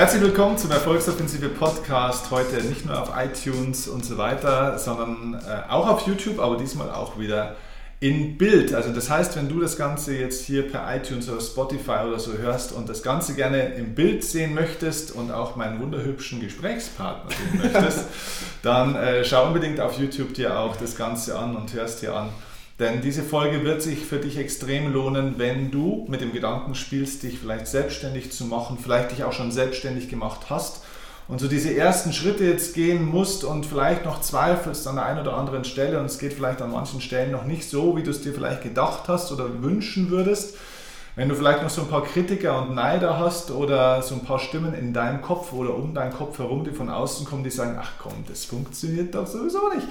Herzlich willkommen zum Erfolgsoffensive Podcast. Heute nicht nur auf iTunes und so weiter, sondern äh, auch auf YouTube, aber diesmal auch wieder in Bild. Also das heißt, wenn du das Ganze jetzt hier per iTunes oder Spotify oder so hörst und das Ganze gerne im Bild sehen möchtest und auch meinen wunderhübschen Gesprächspartner sehen möchtest, dann äh, schau unbedingt auf YouTube dir auch das Ganze an und hörst dir an. Denn diese Folge wird sich für dich extrem lohnen, wenn du mit dem Gedanken spielst, dich vielleicht selbstständig zu machen, vielleicht dich auch schon selbstständig gemacht hast und so diese ersten Schritte jetzt gehen musst und vielleicht noch zweifelst an der einen oder anderen Stelle und es geht vielleicht an manchen Stellen noch nicht so, wie du es dir vielleicht gedacht hast oder wünschen würdest. Wenn du vielleicht noch so ein paar Kritiker und Neider hast oder so ein paar Stimmen in deinem Kopf oder um deinen Kopf herum, die von außen kommen, die sagen, ach komm, das funktioniert doch sowieso nicht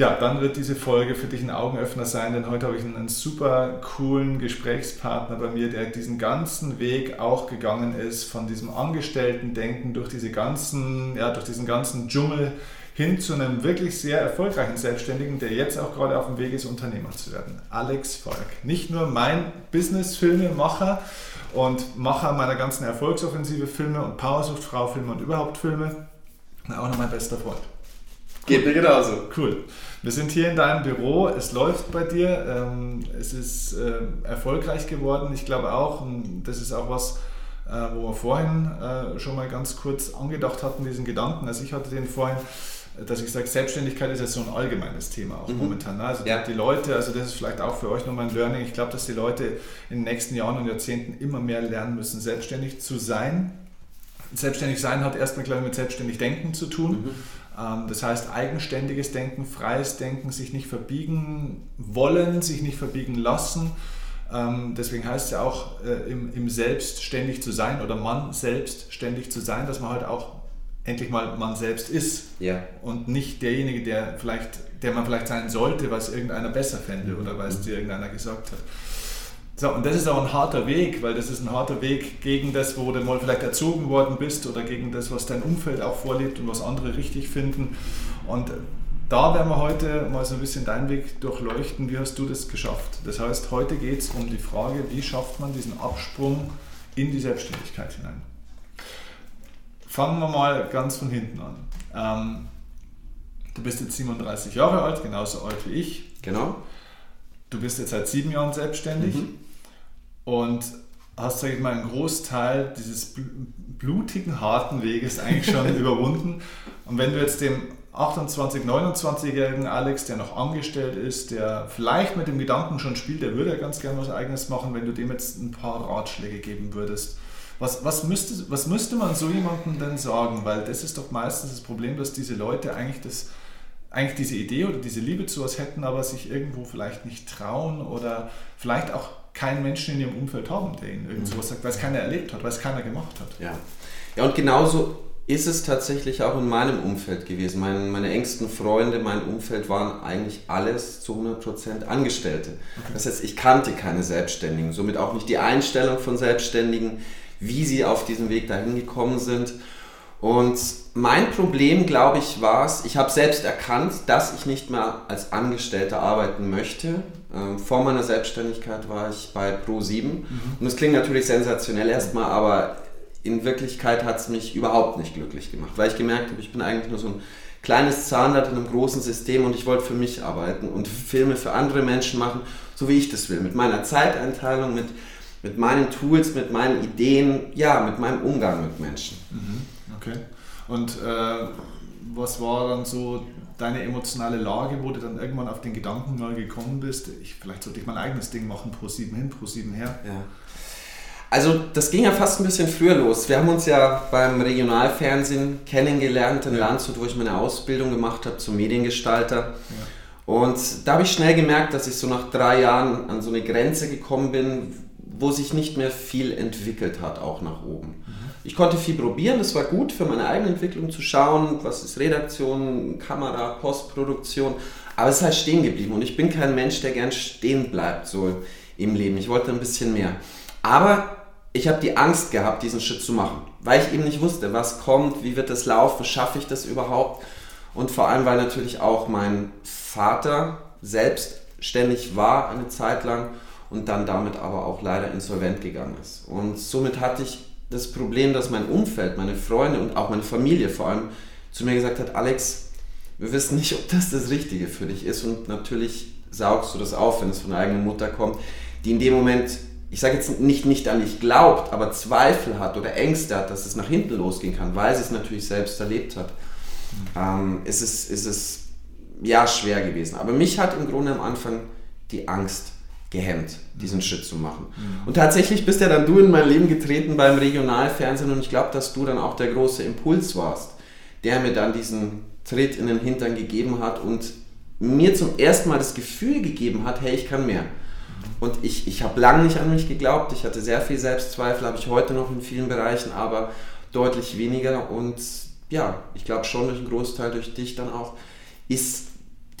ja, dann wird diese Folge für dich ein Augenöffner sein, denn heute habe ich einen, super coolen Gesprächspartner bei mir, der diesen ganzen Weg auch gegangen ist, von diesem Angestellten-Denken durch diese ganzen, ja, durch diesen ganzen Dschungel hin zu einem wirklich sehr erfolgreichen Selbstständigen, der jetzt auch gerade auf dem Weg ist, Unternehmer zu werden. Alex Volk. Nicht nur mein Business-Filmemacher und Macher meiner ganzen Erfolgsoffensive Filme und Powersucht-Frau-Filme und überhaupt Filme, auch noch mein bester Freund. Geht mir genauso. Cool. Wir sind hier in deinem Büro, es läuft bei dir, ähm, es ist äh, erfolgreich geworden. Ich glaube auch, und das ist auch was, äh, wo wir vorhin äh, schon mal ganz kurz angedacht hatten, diesen Gedanken. Also ich hatte den vorhin, dass ich sage, Selbstständigkeit ist jetzt so ein allgemeines Thema auch mhm. momentan. Ne? Also ja. die Leute, also das ist vielleicht auch für euch nochmal ein Learning, ich glaube, dass die Leute in den nächsten Jahren und Jahrzehnten immer mehr lernen müssen, selbstständig zu sein. Selbstständig sein hat erstmal, glaube ich, mit selbstständig denken zu tun. Mhm ähm, das heißt, eigenständiges Denken, freies Denken, sich nicht verbiegen wollen, sich nicht verbiegen lassen. Ähm, deswegen heißt es ja auch, äh, im, Selbst ständig zu sein oder Mann selbst ständig zu sein, dass man halt auch endlich mal man selbst ist ja. und nicht derjenige, der vielleicht, der man vielleicht sein sollte, was irgendeiner besser fände oder weil es mhm. dir irgendeiner gesagt hat. So, und das ist auch ein harter Weg, weil das ist ein harter Weg gegen das, wo du mal vielleicht erzogen worden bist oder gegen das, was dein Umfeld auch vorlebt und was andere richtig finden. Und da werden wir heute mal so ein bisschen deinen Weg durchleuchten. Wie hast du das geschafft? Das heißt, heute geht es um die Frage, wie schafft man diesen Absprung in die Selbstständigkeit hinein? Fangen wir mal ganz von hinten an. Ähm, du bist jetzt 37 Jahre alt, genauso alt wie ich. Genau. Du bist jetzt seit sieben Jahren selbstständig. Mhm und hast, sage ich mal, einen Großteil dieses blutigen, harten Weges eigentlich schon überwunden. Und wenn du jetzt dem 28, 29-jährigen Alex, der noch angestellt ist, der vielleicht mit dem Gedanken schon spielt, der würde ja ganz gerne was Eigenes machen, wenn du dem jetzt ein paar Ratschläge geben würdest. Was, was, müsste, was müsste man so jemandem denn sagen? Weil das ist doch meistens das Problem, dass diese Leute eigentlich, das, eigentlich diese Idee oder diese Liebe zu was hätten, aber sich irgendwo vielleicht nicht trauen oder vielleicht auch keinen Menschen in ihrem Umfeld haben, der ihnen irgend sowas sagt, weil es keiner erlebt hat, weil es keiner gemacht hat. Ja, ja und genauso ist es tatsächlich auch in meinem Umfeld gewesen. Meine, meine engsten Freunde, mein Umfeld waren eigentlich alles zu 100% Angestellte. Okay. Das heißt, ich kannte keine Selbstständigen, somit auch nicht die Einstellung von Selbstständigen, wie sie auf diesem Weg dahin gekommen sind. Und mein Problem, glaube ich, war es, ich habe selbst erkannt, dass ich nicht mehr als Angestellter arbeiten möchte. Ähm, vor meiner Selbstständigkeit war ich bei Pro7 mhm. und das klingt natürlich sensationell erstmal, aber in Wirklichkeit hat es mich überhaupt nicht glücklich gemacht, weil ich gemerkt habe, ich bin eigentlich nur so ein kleines Zahnrad in einem großen System und ich wollte für mich arbeiten und Filme für andere Menschen machen, so wie ich das will, mit meiner Zeiteinteilung, mit, mit meinen Tools, mit meinen Ideen, ja, mit meinem Umgang mit Menschen. Mhm. Okay. Und äh, was war dann so deine emotionale Lage, wo du dann irgendwann auf den Gedanken mal gekommen bist, ich, vielleicht sollte ich mein eigenes Ding machen, pro 7 hin, pro 7 her? Ja. Also das ging ja fast ein bisschen früher los. Wir haben uns ja beim Regionalfernsehen kennengelernt in ja. Landshut, wo ich meine Ausbildung gemacht habe zum Mediengestalter. Ja. Und da habe ich schnell gemerkt, dass ich so nach drei Jahren an so eine Grenze gekommen bin, wo sich nicht mehr viel entwickelt hat, auch nach oben. Ich konnte viel probieren, das war gut für meine eigene Entwicklung zu schauen, was ist Redaktion, Kamera, Postproduktion, aber es ist halt stehen geblieben und ich bin kein Mensch, der gern stehen bleibt so im Leben. Ich wollte ein bisschen mehr. Aber ich habe die Angst gehabt, diesen Schritt zu machen, weil ich eben nicht wusste, was kommt, wie wird das laufen, schaffe ich das überhaupt und vor allem, weil natürlich auch mein Vater selbstständig war eine Zeit lang und dann damit aber auch leider insolvent gegangen ist. Und somit hatte ich das Problem, dass mein Umfeld, meine Freunde und auch meine Familie vor allem zu mir gesagt hat, Alex, wir wissen nicht, ob das das Richtige für dich ist und natürlich saugst du das auf, wenn es von der eigenen Mutter kommt, die in dem Moment, ich sage jetzt nicht, nicht an dich glaubt, aber Zweifel hat oder Ängste hat, dass es nach hinten losgehen kann, weil sie es natürlich selbst erlebt hat, ähm, ist, es, ist es ja schwer gewesen. Aber mich hat im Grunde am Anfang die Angst gehemmt, diesen mhm. Schritt zu machen. Mhm. Und tatsächlich bist ja dann du in mein Leben getreten beim Regionalfernsehen und ich glaube, dass du dann auch der große Impuls warst, der mir dann diesen Tritt in den Hintern gegeben hat und mir zum ersten Mal das Gefühl gegeben hat, hey, ich kann mehr. Und ich, ich habe lange nicht an mich geglaubt, ich hatte sehr viel Selbstzweifel, habe ich heute noch in vielen Bereichen, aber deutlich weniger. Und ja, ich glaube schon durch einen Großteil, durch dich dann auch, ist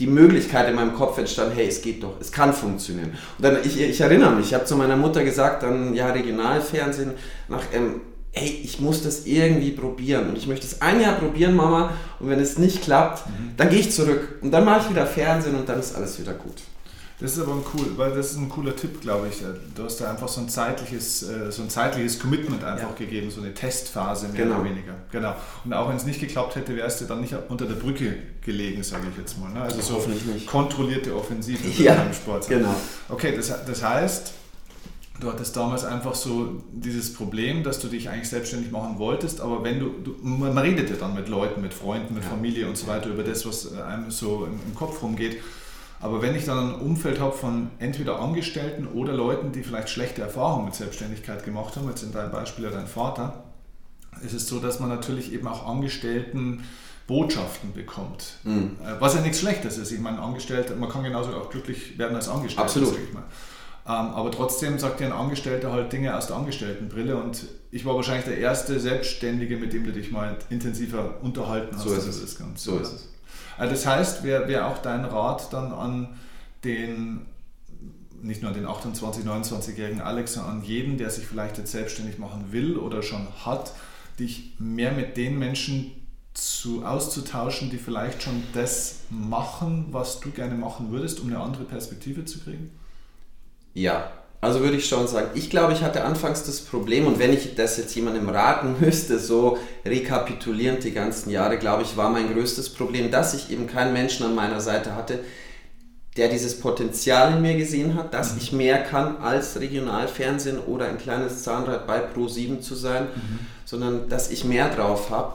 die Möglichkeit in meinem Kopf entstanden, hey, es geht doch, es kann funktionieren. Und dann, ich, ich erinnere mich, ich habe zu meiner Mutter gesagt, dann ja, Regionalfernsehen, nach ähm, hey, ich muss das irgendwie probieren und ich möchte es ein Jahr probieren, Mama, und wenn es nicht klappt, mhm. dann gehe ich zurück und dann mache ich wieder Fernsehen und dann ist alles wieder gut. Das ist aber ein cool, weil das ist ein cooler Tipp, glaube ich. Du hast da einfach so ein zeitliches, äh, so ein zeitliches Commitment einfach ja. gegeben, so eine Testphase mehr genau. oder weniger. Genau. Und auch wenn es nicht geklappt hätte, wärst du dann nicht unter der Brücke gelegen, sage ich jetzt mal. Ne? Also so kontrollierte Offensive ja, im Sport. Genau. Okay, das, das heißt, Du hattest damals einfach so dieses Problem, dass du dich eigentlich selbstständig machen wolltest, aber wenn du, du man redet ja dann mit Leuten, mit Freunden, mit ja. Familie und so weiter über das, was einem so im, im Kopf rumgeht. Aber wenn ich dann ein Umfeld habe von entweder Angestellten oder Leuten, die vielleicht schlechte Erfahrungen mit Selbstständigkeit gemacht haben, jetzt in deinem Beispiel ja dein Vater, ist es so, dass man natürlich eben auch Angestellten Botschaften bekommt. Mhm. Was ja nichts Schlechtes ist. Ich meine, Angestellte, man kann genauso auch glücklich werden als Angestellter. Absolut. Ähm, aber trotzdem sagt dir ein Angestellter halt Dinge aus der Angestelltenbrille und ich war wahrscheinlich der erste Selbstständige, mit dem du dich mal intensiver unterhalten hast. So ist es. Ganze. So ist es. Also das heißt, wäre wär auch dein Rat dann an den, nicht nur an den 28, 29-jährigen Alex, sondern an jeden, der sich vielleicht jetzt selbstständig machen will oder schon hat, dich mehr mit den Menschen zu, auszutauschen, die vielleicht schon das machen, was du gerne machen würdest, um eine andere Perspektive zu kriegen? Ja, also würde ich schon sagen, ich glaube, ich hatte anfangs das Problem und wenn ich das jetzt jemandem raten müsste, so rekapitulierend die ganzen Jahre, glaube ich, war mein größtes Problem, dass ich eben keinen Menschen an meiner Seite hatte, der dieses Potenzial in mir gesehen hat, dass mhm. ich mehr kann als Regionalfernsehen oder ein kleines Zahnrad bei Pro7 zu sein, mhm. sondern dass ich mehr drauf habe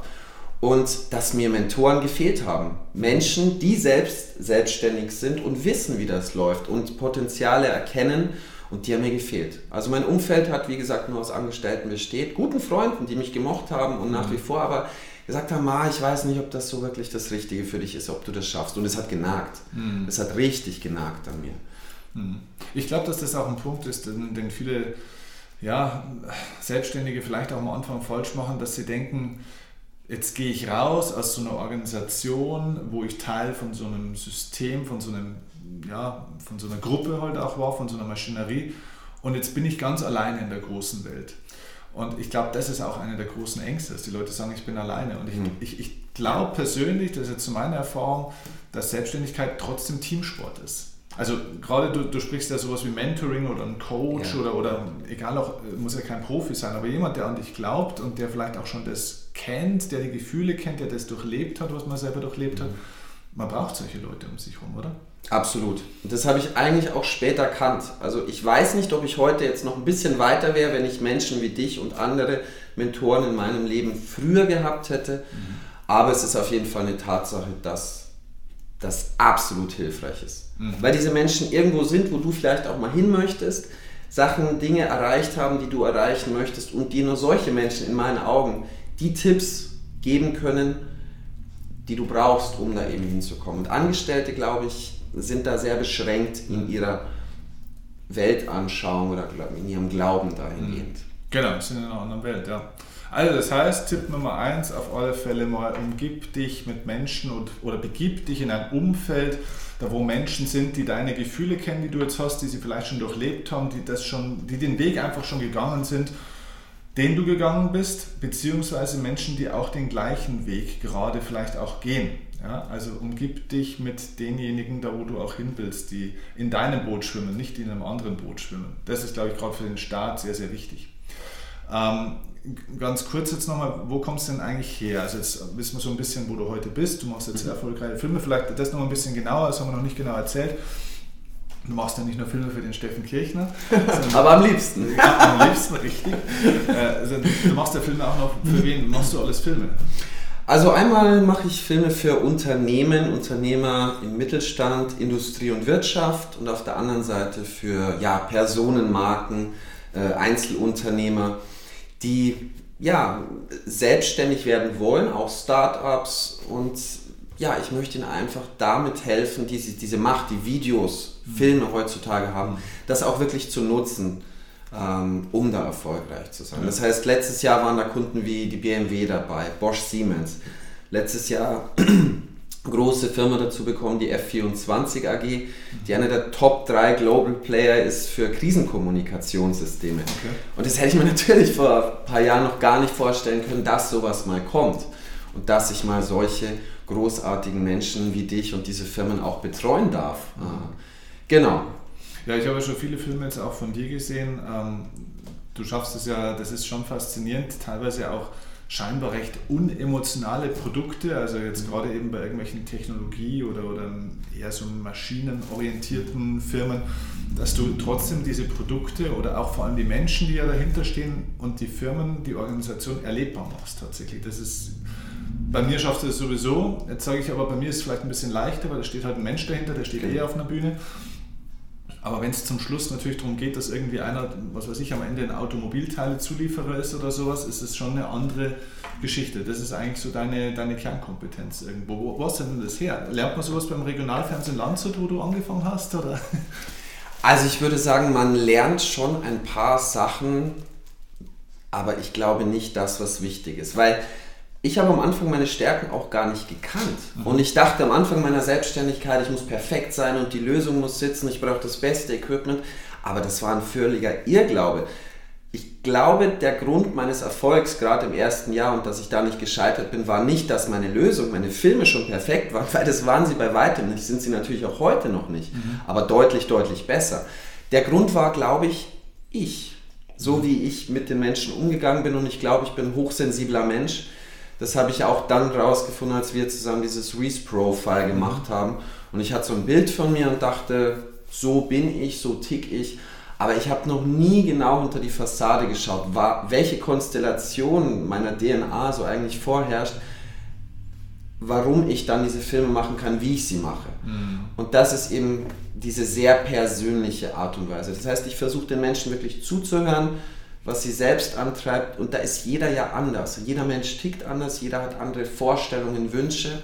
und dass mir Mentoren gefehlt haben. Menschen, die selbst selbstständig sind und wissen, wie das läuft und Potenziale erkennen und die haben mir gefehlt. Also mein Umfeld hat, wie gesagt, nur aus Angestellten besteht, guten Freunden, die mich gemocht haben und nach wie vor aber gesagt haben, Ma, ich weiß nicht, ob das so wirklich das Richtige für dich ist, ob du das schaffst. Und es hat genagt. Mhm. Es hat richtig genagt an mir. Mhm. Ich glaube, dass das auch ein Punkt ist, den, den viele ja, Selbstständige vielleicht auch am Anfang falsch machen, dass sie denken, jetzt gehe ich raus aus so einer Organisation, wo ich Teil von so einem System, von so einem, ja, von so einer Gruppe halt auch war, von so einer Maschinerie. Und jetzt bin ich ganz alleine in der großen Welt. Und ich glaube, das ist auch eine der großen Ängste, dass die Leute sagen, ich bin alleine. Und ich, mhm. ich, ich glaube persönlich, das ist jetzt zu meiner Erfahrung, dass Selbstständigkeit trotzdem Teamsport ist. Also gerade du, du sprichst ja sowas wie Mentoring oder ein Coach ja. oder, oder egal auch, muss ja kein Profi sein, aber jemand, der an dich glaubt und der vielleicht auch schon das kennt, der die Gefühle kennt, der das durchlebt hat, was man selber durchlebt hat. Man braucht solche Leute um sich herum, oder? Absolut. Und das habe ich eigentlich auch später erkannt. Also ich weiß nicht, ob ich heute jetzt noch ein bisschen weiter wäre, wenn ich Menschen wie dich und andere Mentoren in meinem Leben früher gehabt hätte. Mhm. Aber es ist auf jeden Fall eine Tatsache, dass das absolut hilfreich ist. Mhm. Weil diese Menschen irgendwo sind, wo du vielleicht auch mal hin möchtest, Sachen, Dinge erreicht haben, die du erreichen möchtest und die nur solche Menschen in meinen Augen die Tipps geben können, die du brauchst, um da eben hinzukommen. Und Angestellte, glaube ich, sind da sehr beschränkt in ihrer Weltanschauung oder in ihrem Glauben dahingehend. Genau, sind in einer anderen Welt, ja. Also das heißt, Tipp Nummer eins auf alle Fälle mal, umgib dich mit Menschen und, oder begib dich in ein Umfeld, da wo Menschen sind, die deine Gefühle kennen, die du jetzt hast, die sie vielleicht schon durchlebt haben, die das schon, die den Weg einfach schon gegangen sind den du gegangen bist, beziehungsweise Menschen, die auch den gleichen Weg gerade vielleicht auch gehen. Ja, also umgib dich mit denjenigen, da wo du auch hin willst, die in deinem Boot schwimmen, nicht in einem anderen Boot schwimmen. Das ist, glaube ich, gerade für den Staat sehr, sehr wichtig. Ähm, ganz kurz jetzt nochmal, wo kommst du denn eigentlich her? Also jetzt wissen wir so ein bisschen, wo du heute bist. Du machst jetzt sehr mhm. erfolgreiche Filme. Vielleicht das noch ein bisschen genauer, das haben wir noch nicht genau erzählt. Du machst ja nicht nur Filme für den Steffen Kirchner. Aber am liebsten. Ja, am liebsten, richtig. Äh, also, du machst ja Filme auch noch für wen machst du alles Filme? Also einmal mache ich Filme für Unternehmen, Unternehmer im Mittelstand, Industrie und Wirtschaft und auf der anderen Seite für ja, Personenmarken, äh, Einzelunternehmer, die ja, selbstständig werden wollen, auch Startups und ja, ich möchte ihnen einfach damit helfen, diese, diese Macht, die Videos, mhm. Filme heutzutage haben, das auch wirklich zu nutzen, um da erfolgreich zu sein. Das heißt, letztes Jahr waren da Kunden wie die BMW dabei, Bosch Siemens. Letztes Jahr große Firma dazu bekommen, die F24 AG, die eine der Top 3 Global Player ist für Krisenkommunikationssysteme. Okay. Und das hätte ich mir natürlich vor ein paar Jahren noch gar nicht vorstellen können, dass sowas mal kommt und dass ich mal solche großartigen Menschen wie dich und diese Firmen auch betreuen darf. Mhm. Genau. Ja, ich habe schon viele Filme jetzt auch von dir gesehen. Ähm, du schaffst es ja, das ist schon faszinierend, teilweise auch scheinbar recht unemotionale Produkte, also jetzt mhm. gerade eben bei irgendwelchen Technologie- oder, oder eher so maschinenorientierten Firmen, dass du trotzdem diese Produkte oder auch vor allem die Menschen, die ja dahinter stehen und die Firmen, die Organisation erlebbar machst tatsächlich. Das ist bei mir schaffst du es sowieso. Jetzt sage ich aber, bei mir ist es vielleicht ein bisschen leichter, weil da steht halt ein Mensch dahinter, der steht okay. eh auf einer Bühne. Aber wenn es zum Schluss natürlich darum geht, dass irgendwie einer, was weiß ich, am Ende ein Automobilteile-Zulieferer ist oder sowas, ist es schon eine andere Geschichte. Das ist eigentlich so deine, deine Kernkompetenz irgendwo. Wo, wo hast du denn das her? Lernt man sowas beim Regionalfernsehen Landshut, wo du angefangen hast? Oder? Also ich würde sagen, man lernt schon ein paar Sachen, aber ich glaube nicht das, was wichtig ist. Weil ich habe am Anfang meine Stärken auch gar nicht gekannt. Mhm. Und ich dachte am Anfang meiner Selbstständigkeit, ich muss perfekt sein und die Lösung muss sitzen, ich brauche das beste Equipment. Aber das war ein völliger Irrglaube. Ich glaube, der Grund meines Erfolgs, gerade im ersten Jahr und dass ich da nicht gescheitert bin, war nicht, dass meine Lösung, meine Filme schon perfekt waren, weil das waren sie bei weitem nicht, sind sie natürlich auch heute noch nicht, mhm. aber deutlich, deutlich besser. Der Grund war, glaube ich, ich. So wie ich mit den Menschen umgegangen bin und ich glaube, ich bin ein hochsensibler Mensch das habe ich auch dann rausgefunden, als wir zusammen dieses Reese-Profile gemacht haben. Und ich hatte so ein Bild von mir und dachte, so bin ich, so tick ich. Aber ich habe noch nie genau hinter die Fassade geschaut, welche Konstellation meiner DNA so eigentlich vorherrscht, warum ich dann diese Filme machen kann, wie ich sie mache. Mhm. Und das ist eben diese sehr persönliche Art und Weise. Das heißt, ich versuche den Menschen wirklich zuzuhören, was sie selbst antreibt. Und da ist jeder ja anders. Jeder Mensch tickt anders, jeder hat andere Vorstellungen, Wünsche.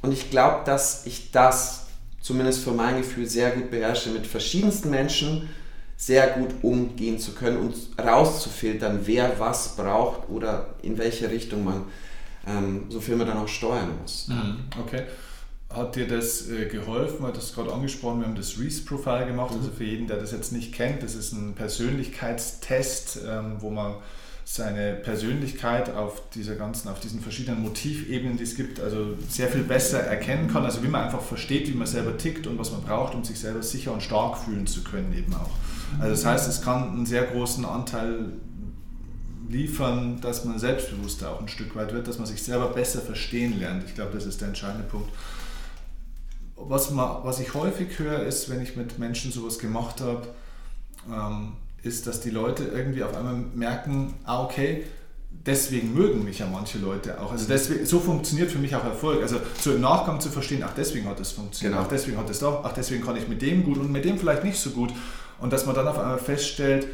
Und ich glaube, dass ich das zumindest für mein Gefühl sehr gut beherrsche, mit verschiedensten Menschen sehr gut umgehen zu können und rauszufiltern, wer was braucht oder in welche Richtung man ähm, so Filme dann auch steuern muss. Mhm. Okay. Hat dir das äh, geholfen? Du hast gerade angesprochen, wir haben das Reese-Profile gemacht. Mhm. Also für jeden, der das jetzt nicht kennt, das ist ein Persönlichkeitstest, ähm, wo man seine Persönlichkeit auf dieser ganzen, auf diesen verschiedenen Motivebenen, die es gibt, also sehr viel besser erkennen kann. Also wie man einfach versteht, wie man selber tickt und was man braucht, um sich selber sicher und stark fühlen zu können eben auch. Also das heißt, es kann einen sehr großen Anteil liefern, dass man selbstbewusster auch ein Stück weit wird, dass man sich selber besser verstehen lernt. Ich glaube, das ist der entscheidende Punkt was, man, was ich häufig höre, ist, wenn ich mit Menschen sowas gemacht habe, ähm, ist, dass die Leute irgendwie auf einmal merken, ah, okay, deswegen mögen mich ja manche Leute auch. Also deswegen, so funktioniert für mich auch Erfolg. Also so im Nachgang zu verstehen, ach, deswegen hat es funktioniert, genau. ach, deswegen hat es doch, ach, deswegen kann ich mit dem gut und mit dem vielleicht nicht so gut. Und dass man dann auf einmal feststellt,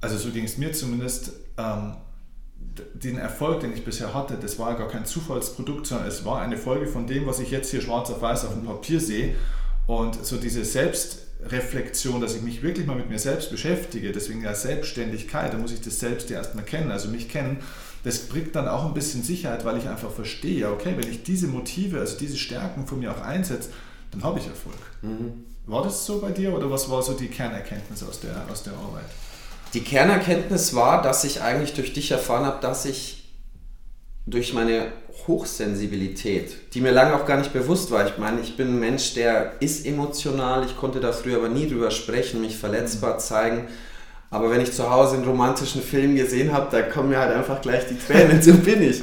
also so ging es mir zumindest, ähm, den Erfolg, den ich bisher hatte, das war gar kein Zufallsprodukt, sondern es war eine Folge von dem, was ich jetzt hier schwarz auf weiß auf dem Papier sehe. Und so diese Selbstreflexion, dass ich mich wirklich mal mit mir selbst beschäftige, deswegen ja Selbstständigkeit, da muss ich das selbst ja erstmal kennen, also mich kennen, das bringt dann auch ein bisschen Sicherheit, weil ich einfach verstehe, okay, wenn ich diese Motive, also diese Stärken von mir auch einsetze, dann habe ich Erfolg. Mhm. War das so bei dir oder was war so die Kernerkenntnis aus der, aus der Arbeit? Die Kernerkenntnis war, dass ich eigentlich durch dich erfahren habe, dass ich durch meine Hochsensibilität, die mir lange auch gar nicht bewusst war. Ich meine, ich bin ein Mensch, der ist emotional. Ich konnte da früher aber nie drüber sprechen, mich verletzbar zeigen. Aber wenn ich zu Hause einen romantischen Film gesehen habe, da kommen mir halt einfach gleich die Tränen, so bin ich.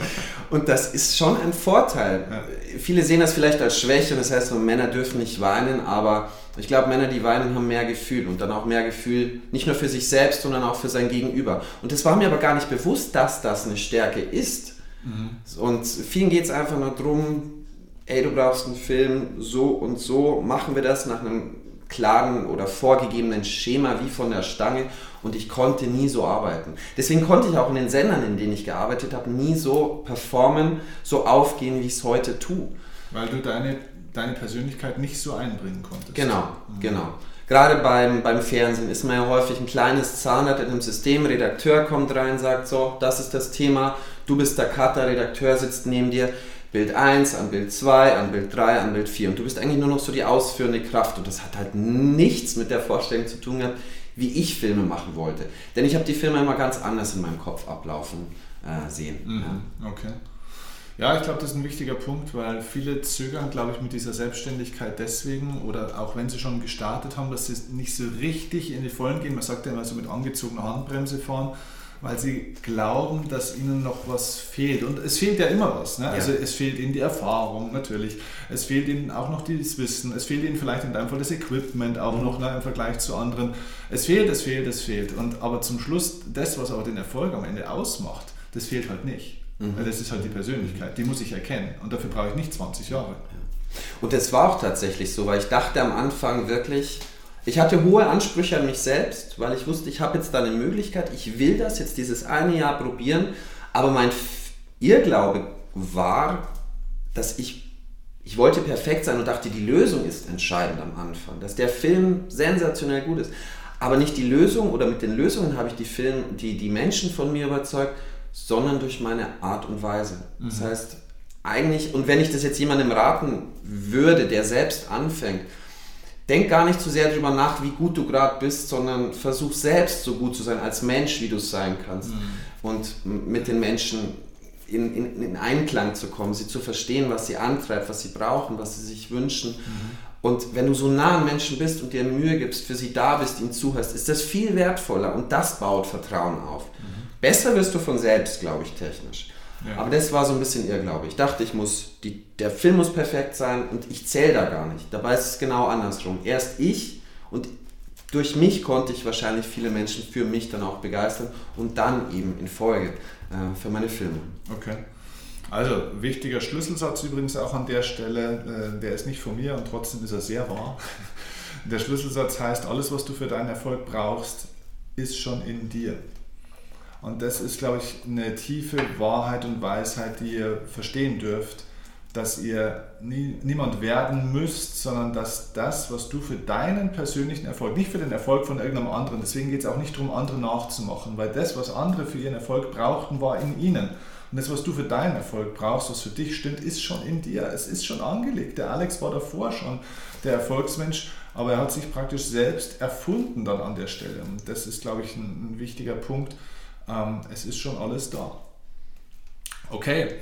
Und das ist schon ein Vorteil. Ja. Viele sehen das vielleicht als Schwäche, das heißt, Männer dürfen nicht weinen, aber ich glaube, Männer, die weinen, haben mehr Gefühl und dann auch mehr Gefühl, nicht nur für sich selbst, sondern auch für sein Gegenüber. Und es war mir aber gar nicht bewusst, dass das eine Stärke ist. Mhm. Und vielen geht es einfach nur darum, ey, du brauchst einen Film, so und so, machen wir das nach einem klaren oder vorgegebenen Schema wie von der Stange und ich konnte nie so arbeiten. Deswegen konnte ich auch in den Sendern, in denen ich gearbeitet habe, nie so performen, so aufgehen, wie ich es heute tue. Weil du deine, deine Persönlichkeit nicht so einbringen konntest. Genau, mhm. genau. Gerade beim, beim Fernsehen ist man ja häufig ein kleines Zahnrad in einem System, Redakteur kommt rein, sagt so, das ist das Thema, du bist der Cutter, Redakteur sitzt neben dir, Bild 1, an Bild 2, an Bild 3, an Bild 4. Und du bist eigentlich nur noch so die ausführende Kraft. Und das hat halt nichts mit der Vorstellung zu tun gehabt, wie ich Filme machen wollte. Denn ich habe die Filme immer ganz anders in meinem Kopf ablaufen äh, sehen. Mhm, ja. Okay. Ja, ich glaube, das ist ein wichtiger Punkt, weil viele zögern, glaube ich, mit dieser Selbstständigkeit deswegen oder auch wenn sie schon gestartet haben, dass sie nicht so richtig in die Vollen gehen. Man sagt ja immer so mit angezogener Handbremse fahren weil sie glauben, dass ihnen noch was fehlt. Und es fehlt ja immer was. Ne? Ja. Also es fehlt ihnen die Erfahrung natürlich. Es fehlt ihnen auch noch das Wissen. Es fehlt ihnen vielleicht in deinem Fall das Equipment auch mhm. noch ne, im Vergleich zu anderen. Es fehlt, es fehlt, es fehlt. Und aber zum Schluss, das, was aber den Erfolg am Ende ausmacht, das fehlt halt nicht. Mhm. Weil das ist halt die Persönlichkeit. Die muss ich erkennen. Und dafür brauche ich nicht 20 Jahre. Und das war auch tatsächlich so, weil ich dachte am Anfang wirklich, ich hatte hohe Ansprüche an mich selbst, weil ich wusste, ich habe jetzt da eine Möglichkeit, ich will das jetzt dieses eine Jahr probieren, aber mein Irrglaube war, dass ich, ich wollte perfekt sein und dachte, die Lösung ist entscheidend am Anfang, dass der Film sensationell gut ist. Aber nicht die Lösung oder mit den Lösungen habe ich die, Film, die, die Menschen von mir überzeugt, sondern durch meine Art und Weise. Mhm. Das heißt, eigentlich, und wenn ich das jetzt jemandem raten würde, der selbst anfängt, denk gar nicht zu sehr darüber nach, wie gut du gerade bist, sondern versuch selbst so gut zu sein als Mensch, wie du es sein kannst. Mhm. Und mit den Menschen in, in, in, Einklang zu kommen, sie zu verstehen, was sie antreibt, was sie brauchen, was sie sich wünschen. Mhm. Und wenn du so nah an Menschen bist und dir Mühe gibst, für sie da bist, ihnen zuhörst, ist das viel wertvoller und das baut Vertrauen auf. Besser wirst du von selbst, glaube ich, technisch. Ja. Aber das war so ein bisschen Irrglaube. Ich dachte, ich muss, die, der Film muss perfekt sein und ich zähle da gar nicht. Dabei ist es genau andersrum. Erst ich und durch mich konnte ich wahrscheinlich viele Menschen für mich dann auch begeistern und dann eben in Folge äh, für meine Filme. Okay. Also, wichtiger Schlüsselsatz übrigens auch an der Stelle, äh, der ist nicht von mir und trotzdem ist er sehr wahr. Der Schlüsselsatz heißt, alles, was du für deinen Erfolg brauchst, ist schon in dir. Und das ist, glaube ich, eine tiefe Wahrheit und Weisheit, die ihr verstehen dürft, dass ihr nie, niemand werden müsst, sondern dass das, was du für deinen persönlichen Erfolg, nicht für den Erfolg von irgendeinem anderen, deswegen geht es auch nicht darum, andere nachzumachen, weil das, was andere für ihren Erfolg brauchten, war in ihnen. Und das, was du für deinen Erfolg brauchst, was für dich stimmt, ist schon in dir. Es ist schon angelegt. Der Alex war davor schon der Erfolgsmensch, aber er hat sich praktisch selbst erfunden dann an der Stelle. Und das ist, glaube ich, ein, ein wichtiger Punkt ähm, es ist schon alles da. Okay,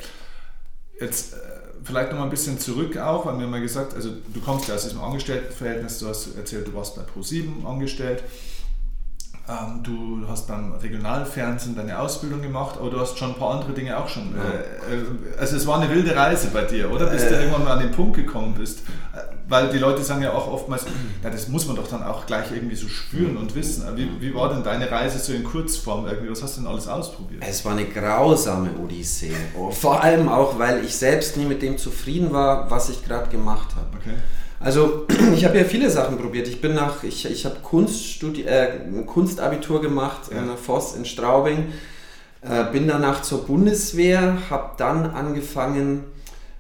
jetzt äh, vielleicht noch mal ein bisschen zurück auch, weil wir mal gesagt, also du kommst ja aus diesem Angestelltenverhältnis, du hast erzählt, du warst bei Pro7 angestellt, ähm, du hast beim Regionalfernsehen deine Ausbildung gemacht, aber du hast schon ein paar andere Dinge auch schon. Äh, äh, also es war eine wilde Reise bei dir, oder? Bis äh, du irgendwann mal an den Punkt gekommen bist. Weil die Leute sagen ja auch oftmals, ja, das muss man doch dann auch gleich irgendwie so spüren und wissen. Wie, wie war denn deine Reise so in Kurzform irgendwie? Was hast du denn alles ausprobiert? Es war eine grausame Odyssee. Vor allem auch, weil ich selbst nie mit dem zufrieden war, was ich gerade gemacht habe. Okay. Also ich habe ja viele Sachen probiert. Ich bin nach, ich, ich habe Kunststudi äh, Kunstabitur gemacht ja. an der Voss in Straubing, äh, bin danach zur Bundeswehr, habe dann angefangen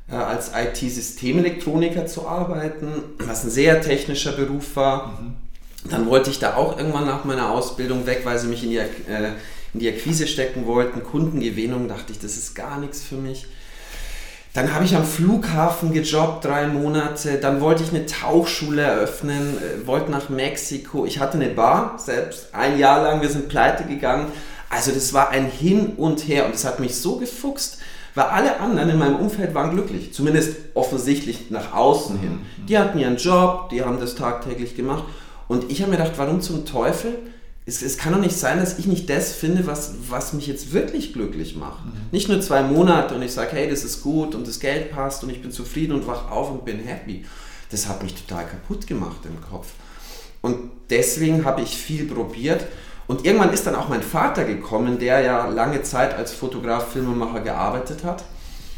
äh, als IT-Systemelektroniker zu arbeiten, was ein sehr technischer Beruf war. Mhm. Dann wollte ich da auch irgendwann nach meiner Ausbildung weg, weil sie mich in die, äh, in die Akquise stecken wollten. Kundengewinnung, dachte ich, das ist gar nichts für mich. Dann habe ich am Flughafen gejobbt, drei Monate. Dann wollte ich eine Tauchschule eröffnen, äh, wollte nach Mexiko. Ich hatte eine Bar selbst, ein Jahr lang. Wir sind pleite gegangen. Also das war ein Hin und Her und das hat mich so gefuchst, weil alle anderen in meinem Umfeld waren glücklich. Zumindest offensichtlich nach außen hin. Die hatten ihren Job, die haben das tagtäglich gemacht. Und ich habe mir gedacht, warum zum Teufel es, es, kann doch nicht sein, dass ich nicht das finde, was, was mich jetzt wirklich glücklich macht. Mhm. Nicht nur zwei Monate und ich sage, hey, das ist gut und das Geld passt und ich bin zufrieden und wach auf und bin happy. Das hat mich total kaputt gemacht im Kopf. Und deswegen habe ich viel probiert. Und irgendwann ist dann auch mein Vater gekommen, der ja lange Zeit als Fotograf, Filmemacher gearbeitet hat.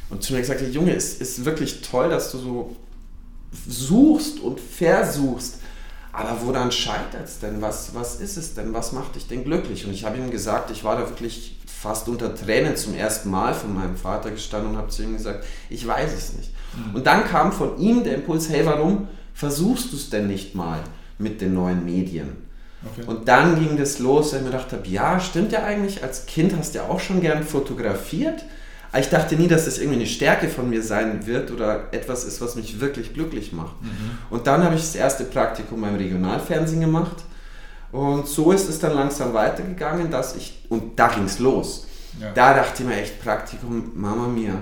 Und zu mir gesagt hat, Junge, es ist wirklich toll, dass du so suchst und versuchst, aber woran scheitert es denn? Was, was ist es denn? Was macht dich denn glücklich? Und ich habe ihm gesagt, ich war da wirklich fast unter Tränen zum ersten Mal von meinem Vater gestanden und habe zu ihm gesagt, ich weiß es nicht. Mhm. Und dann kam von ihm der Impuls, hey, warum versuchst du es denn nicht mal mit den neuen Medien? Okay. Und dann ging das los, dass ich mir gedacht habe, ja, stimmt ja eigentlich, als Kind hast du ja auch schon gern fotografiert. Aber ich dachte nie, dass das irgendwie eine Stärke von mir sein wird oder etwas ist, was mich wirklich glücklich macht. Mhm. Und dann habe ich das erste Praktikum beim Regionalfernsehen gemacht. Und so ist es dann langsam weitergegangen, dass ich, und da ging es los. Ja. Da dachte ich mir echt, Praktikum, Mama mia,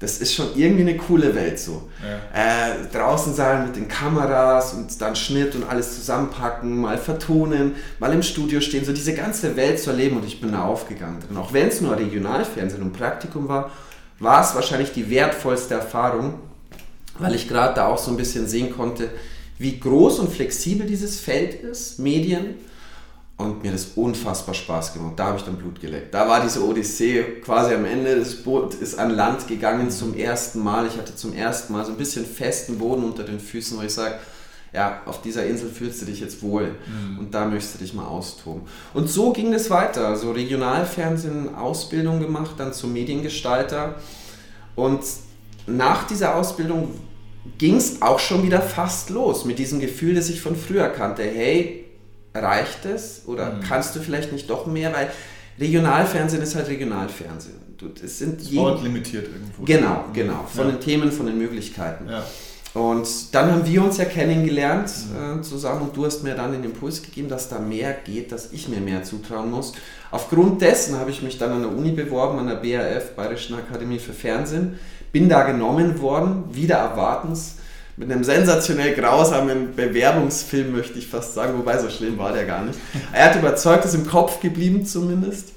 das ist schon irgendwie eine coole Welt so. Ja. Äh, draußen sein mit den Kameras und dann Schnitt und alles zusammenpacken, mal vertonen, mal im Studio stehen, so diese ganze Welt zu erleben und ich bin da aufgegangen drin. Auch wenn es nur Regionalfernsehen und Praktikum war, war es wahrscheinlich die wertvollste Erfahrung, weil ich gerade da auch so ein bisschen sehen konnte, wie groß und flexibel dieses Feld ist, Medien, und mir das unfassbar Spaß gemacht. Da habe ich dann Blut geleckt. Da war diese Odyssee quasi am Ende. Das Boot ist an Land gegangen zum ersten Mal. Ich hatte zum ersten Mal so ein bisschen festen Boden unter den Füßen, wo ich sage, ja, auf dieser Insel fühlst du dich jetzt wohl mhm. und da möchtest du dich mal austoben. Und so ging es weiter. Also Regionalfernsehen, Ausbildung gemacht, dann zum Mediengestalter. Und nach dieser Ausbildung ging es auch schon wieder fast los mit diesem Gefühl, das ich von früher kannte. Hey, reicht es oder mhm. kannst du vielleicht nicht doch mehr, weil Regionalfernsehen ist halt Regionalfernsehen. Es sind Sport limitiert irgendwo. Genau, genau. Von ja. den Themen, von den Möglichkeiten. Ja. Und dann haben wir uns ja kennengelernt mhm. äh, zusammen und du hast mir dann den Impuls gegeben, dass da mehr geht, dass ich mir mehr zutrauen muss. Aufgrund dessen habe ich mich dann an der Uni beworben, an der BAF, Bayerischen Akademie für Fernsehen, bin da genommen worden, wieder erwartens mit einem sensationell grausamen Bewerbungsfilm, möchte ich fast sagen, wobei so schlimm war der gar nicht. Er hat überzeugt, ist im Kopf geblieben zumindest.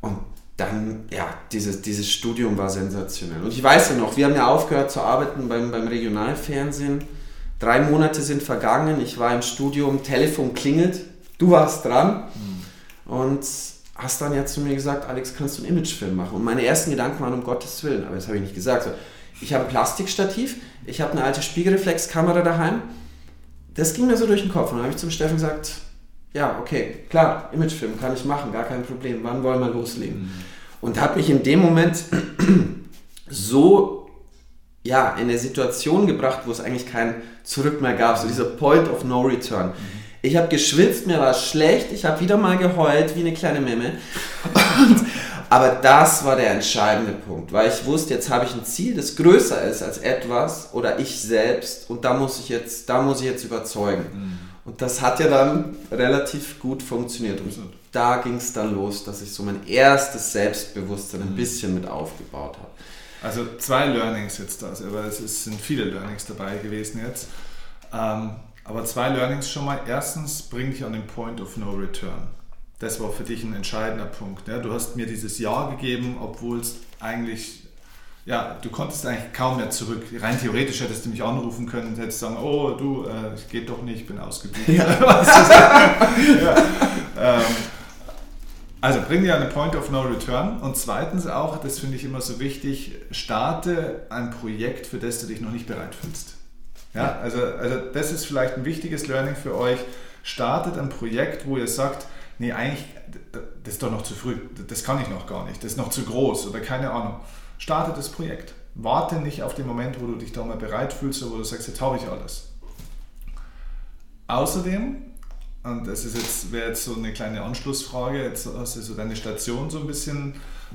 Und dann, ja, dieses, dieses Studium war sensationell. Und ich weiß ja noch, wir haben ja aufgehört zu arbeiten beim, beim Regionalfernsehen. Drei Monate sind vergangen, ich war im Studium, Telefon klingelt, du warst dran mhm. und hast dann ja zu mir gesagt, Alex, kannst du einen Imagefilm machen? Und meine ersten Gedanken waren, um Gottes Willen, aber das habe ich nicht gesagt. So, ich habe ein Plastikstativ, ich habe eine alte Spiegelreflexkamera daheim. Das ging mir so durch den Kopf. Und dann habe ich zum Steffen gesagt, ja, okay, klar, Imagefilm kann ich machen, gar kein Problem. Wann wollen wir loslegen? Mhm. Und habe mich in dem Moment so ja, in eine Situation gebracht, wo es eigentlich kein Zurück mehr gab, so dieser Point of No Return. Mhm. Ich habe geschwitzt, mir war schlecht, ich habe wieder mal geheult wie eine kleine Memme. Und, aber das war der entscheidende Punkt, weil ich wusste, jetzt habe ich ein Ziel, das größer ist als etwas oder ich selbst und da muss ich jetzt, da muss ich jetzt überzeugen. Mhm. Und das hat ja dann relativ gut funktioniert. Und da ging es dann los, dass ich so mein erstes Selbstbewusstsein ein mhm. bisschen mit aufgebaut habe. Also zwei Learnings jetzt, also, aber es sind viele Learnings dabei gewesen jetzt. Ähm, aber zwei Learnings schon mal. Erstens, bring dich an den Point of No Return. Das war für dich ein entscheidender Punkt. Ja? Du hast mir dieses Ja gegeben, obwohl es eigentlich, ja, du konntest eigentlich kaum mehr zurück. Rein theoretisch hättest du mich anrufen können und hättest sagen, oh du, äh, geht doch nicht, ich bin ausgebucht. Ja. ja. Ähm, also bring dir eine Point of No Return und zweitens auch, das finde ich immer so wichtig, starte ein Projekt, für das du dich noch nicht bereit fühlst. Ja, also, also das ist vielleicht ein wichtiges Learning für euch. Startet ein Projekt, wo ihr sagt, nee, eigentlich, das ist doch noch zu früh, das kann ich noch gar nicht, das ist noch zu groß oder keine Ahnung. Starte das Projekt. Warte nicht auf den Moment, wo du dich da mal bereit fühlst oder wo du sagst, jetzt habe ich alles. Außerdem, und das ist jetzt, wäre jetzt so eine kleine Anschlussfrage, jetzt hast du so deine Station so ein bisschen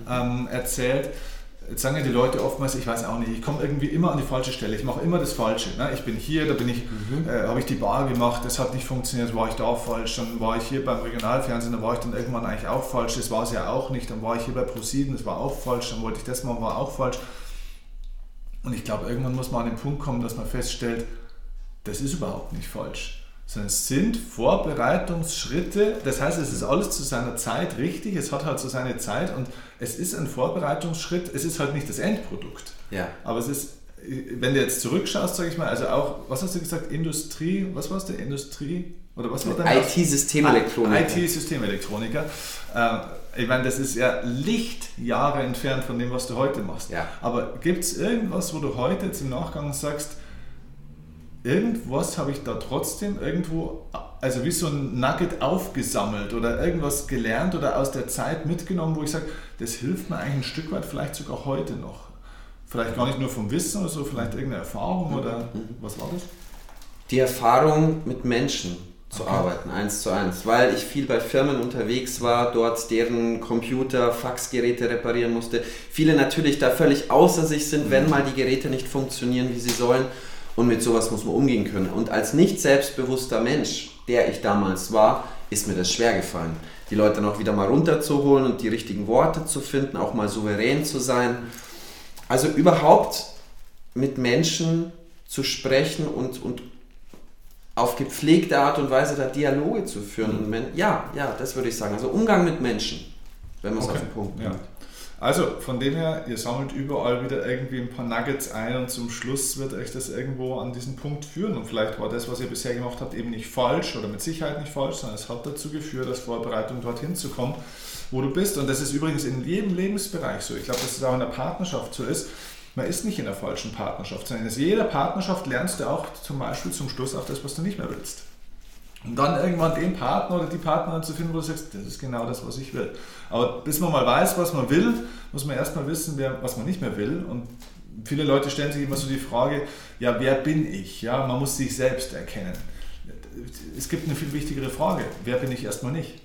ähm, erzählt, Jetzt sagen ja die Leute oftmals, ich weiß auch nicht, ich komme irgendwie immer an die falsche Stelle, ich mache immer das Falsche. Ne? Ich bin hier, da bin ich, mhm. äh, habe ich die Bar gemacht, das hat nicht funktioniert, war ich da falsch, dann war ich hier beim Regionalfernsehen, da war ich dann irgendwann eigentlich auch falsch, das war es ja auch nicht, dann war ich hier bei ProSieben, das war auch falsch, dann wollte ich das machen, war auch falsch. Und ich glaube, irgendwann muss man an den Punkt kommen, dass man feststellt, das ist überhaupt nicht falsch sondern es sind Vorbereitungsschritte. Das heißt, es ist alles zu seiner Zeit richtig, es hat halt so seine Zeit und es ist ein Vorbereitungsschritt, es ist halt nicht das Endprodukt. Ja. Aber es ist, wenn du jetzt zurückschaust, sage ich mal, also auch, was hast du gesagt, Industrie, was war es, der Industrie? Oder was war IT-Systemelektroniker. IT-Systemelektroniker. Äh, ich meine, das ist ja Lichtjahre entfernt von dem, was du heute machst. Ja. Aber gibt es irgendwas, wo du heute jetzt im Nachgang sagst, irgendwas habe ich da trotzdem irgendwo, also wie so ein Nugget aufgesammelt oder irgendwas gelernt oder aus der Zeit mitgenommen, wo ich sage, das hilft mir eigentlich ein Stück weit, vielleicht sogar heute noch. Vielleicht gar nicht nur vom Wissen oder so, vielleicht irgendeine Erfahrung oder Mhm. was war das? Die Erfahrung mit Menschen zu Okay. arbeiten, eins zu eins, weil ich viel bei Firmen unterwegs war, dort deren Computer, Faxgeräte reparieren musste. Viele natürlich da völlig außer sich sind, wenn mal die Geräte nicht funktionieren, wie sie sollen. Und mit sowas muss man umgehen können. Und als nicht selbstbewusster Mensch, der ich damals war, ist mir das schwer gefallen. Die Leute dann auch wieder mal runterzuholen und die richtigen Worte zu finden, auch mal souverän zu sein. Also überhaupt mit Menschen zu sprechen und, und auf gepflegte Art und Weise da Dialoge zu führen. Men- ja, ja, das würde ich sagen. Also Umgang mit Menschen, wenn man es Okay, auf den Punkt ja. Also von dem her, ihr sammelt überall wieder irgendwie ein paar Nuggets ein und zum Schluss wird euch das irgendwo an diesen Punkt führen. Und vielleicht war das, was ihr bisher gemacht habt, eben nicht falsch oder mit Sicherheit nicht falsch, sondern es hat dazu geführt, dass Vorbereitung dorthin zu kommen, wo du bist. Und das ist übrigens in jedem Lebensbereich so. Ich glaube, dass es auch in der Partnerschaft so ist. Man ist nicht in der falschen Partnerschaft, sondern in jeder Partnerschaft lernst du auch zum Beispiel zum Schluss auch das, was du nicht mehr willst. Und dann irgendwann den Partner oder die Partnerin zu finden, wo du sagst, das ist genau das, was ich will. Aber bis man mal weiß, was man will, muss man erstmal wissen, wer, was man nicht mehr will. Und viele Leute stellen sich immer so die Frage, ja, wer bin ich? Ja, man muss sich selbst erkennen. Es gibt eine viel wichtigere Frage, wer bin ich erstmal nicht?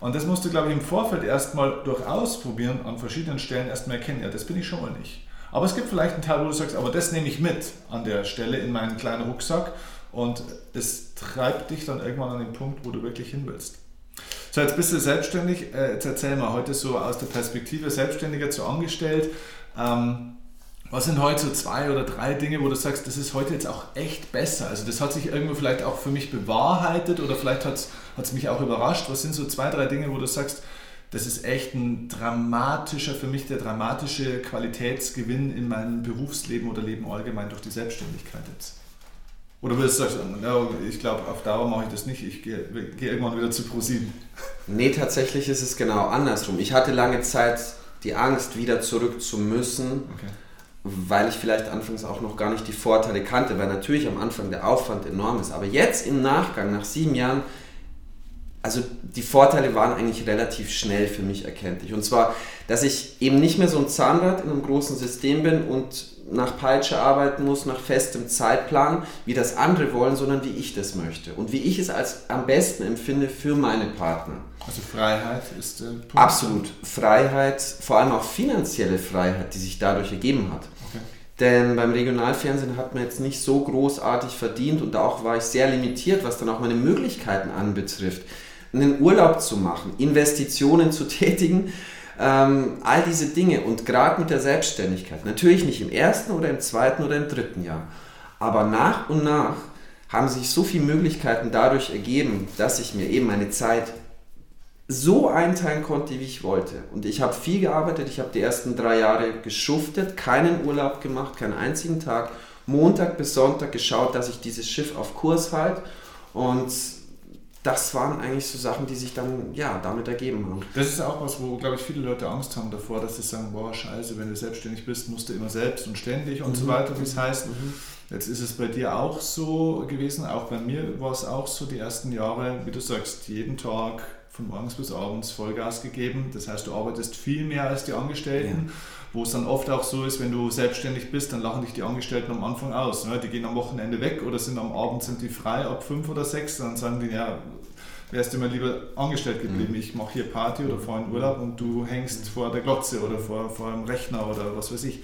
Und das musst du, glaube ich, im Vorfeld erstmal durch Ausprobieren an verschiedenen Stellen erstmal erkennen, ja, das bin ich schon mal nicht. Aber es gibt vielleicht einen Teil, wo du sagst, aber das nehme ich mit an der Stelle in meinen kleinen Rucksack und es treibt dich dann irgendwann an den Punkt, wo du wirklich hin willst. So, jetzt bist du selbstständig. Äh, Jetzt erzähl mal heute so aus der Perspektive Selbstständiger zu angestellt. Ähm, was sind heute so zwei oder drei Dinge, wo du sagst, das ist heute jetzt auch echt besser? Also das hat sich irgendwo vielleicht auch für mich bewahrheitet oder vielleicht hat es mich auch überrascht. Was sind so zwei, drei Dinge, wo du sagst, das ist echt ein dramatischer, für mich der dramatische Qualitätsgewinn in meinem Berufsleben oder Leben allgemein durch die Selbstständigkeit jetzt? Oder würdest du sagen, no, ich glaube, auf Dauer mache ich das nicht, ich gehe geh irgendwann wieder zu ProSieben? Nee, tatsächlich ist es genau andersrum. Ich hatte lange Zeit die Angst, wieder zurück zu müssen, Okay. weil ich vielleicht anfangs auch noch gar nicht die Vorteile kannte, weil natürlich am Anfang der Aufwand enorm ist. Aber jetzt im Nachgang, nach sieben Jahren, also die Vorteile waren eigentlich relativ schnell für mich erkenntlich. Und zwar, dass ich eben nicht mehr so ein Zahnrad in einem großen System bin und nach Peitsche arbeiten muss, nach festem Zeitplan, wie das andere wollen, sondern wie ich das möchte. Und wie ich es als am besten empfinde für meine Partner. Also Freiheit ist der Punkt. Absolut. Freiheit, vor allem auch finanzielle Freiheit, die sich dadurch ergeben hat. Okay. Denn beim Regionalfernsehen hat man jetzt nicht so großartig verdient und auch war ich sehr limitiert, was dann auch meine Möglichkeiten anbetrifft, einen Urlaub zu machen, Investitionen zu tätigen, ähm, all diese Dinge und gerade mit der Selbstständigkeit, natürlich nicht im ersten oder im zweiten oder im dritten Jahr, aber nach und nach haben sich so viele Möglichkeiten dadurch ergeben, dass ich mir eben meine Zeit so einteilen konnte, wie ich wollte. Und ich habe viel gearbeitet, ich habe die ersten drei Jahre geschuftet, keinen Urlaub gemacht, keinen einzigen Tag, Montag bis Sonntag geschaut, dass ich dieses Schiff auf Kurs halte und das waren eigentlich so Sachen, die sich dann ja damit ergeben haben. Das ist auch was, wo, glaube ich, viele Leute Angst haben davor, dass sie sagen, boah, scheiße, wenn du selbstständig bist, musst du immer selbst und ständig und so weiter, wie es heißt. Jetzt ist es bei dir auch so gewesen, auch bei mir war es auch so die ersten Jahre, wie du sagst, jeden Tag von morgens bis abends Vollgas gegeben. Das heißt, du arbeitest viel mehr als die Angestellten, wo es dann oft auch so ist, wenn du selbstständig bist, dann lachen dich die Angestellten am Anfang aus. Ne? Die gehen am Wochenende weg oder sind am Abend sind die frei ab fünf oder sechs, dann sagen die, ja, wärst du mal lieber angestellt geblieben. Ich mache hier Party oder fahre in Urlaub und du hängst vor der Glotze oder vor, vor einem Rechner oder was weiß ich.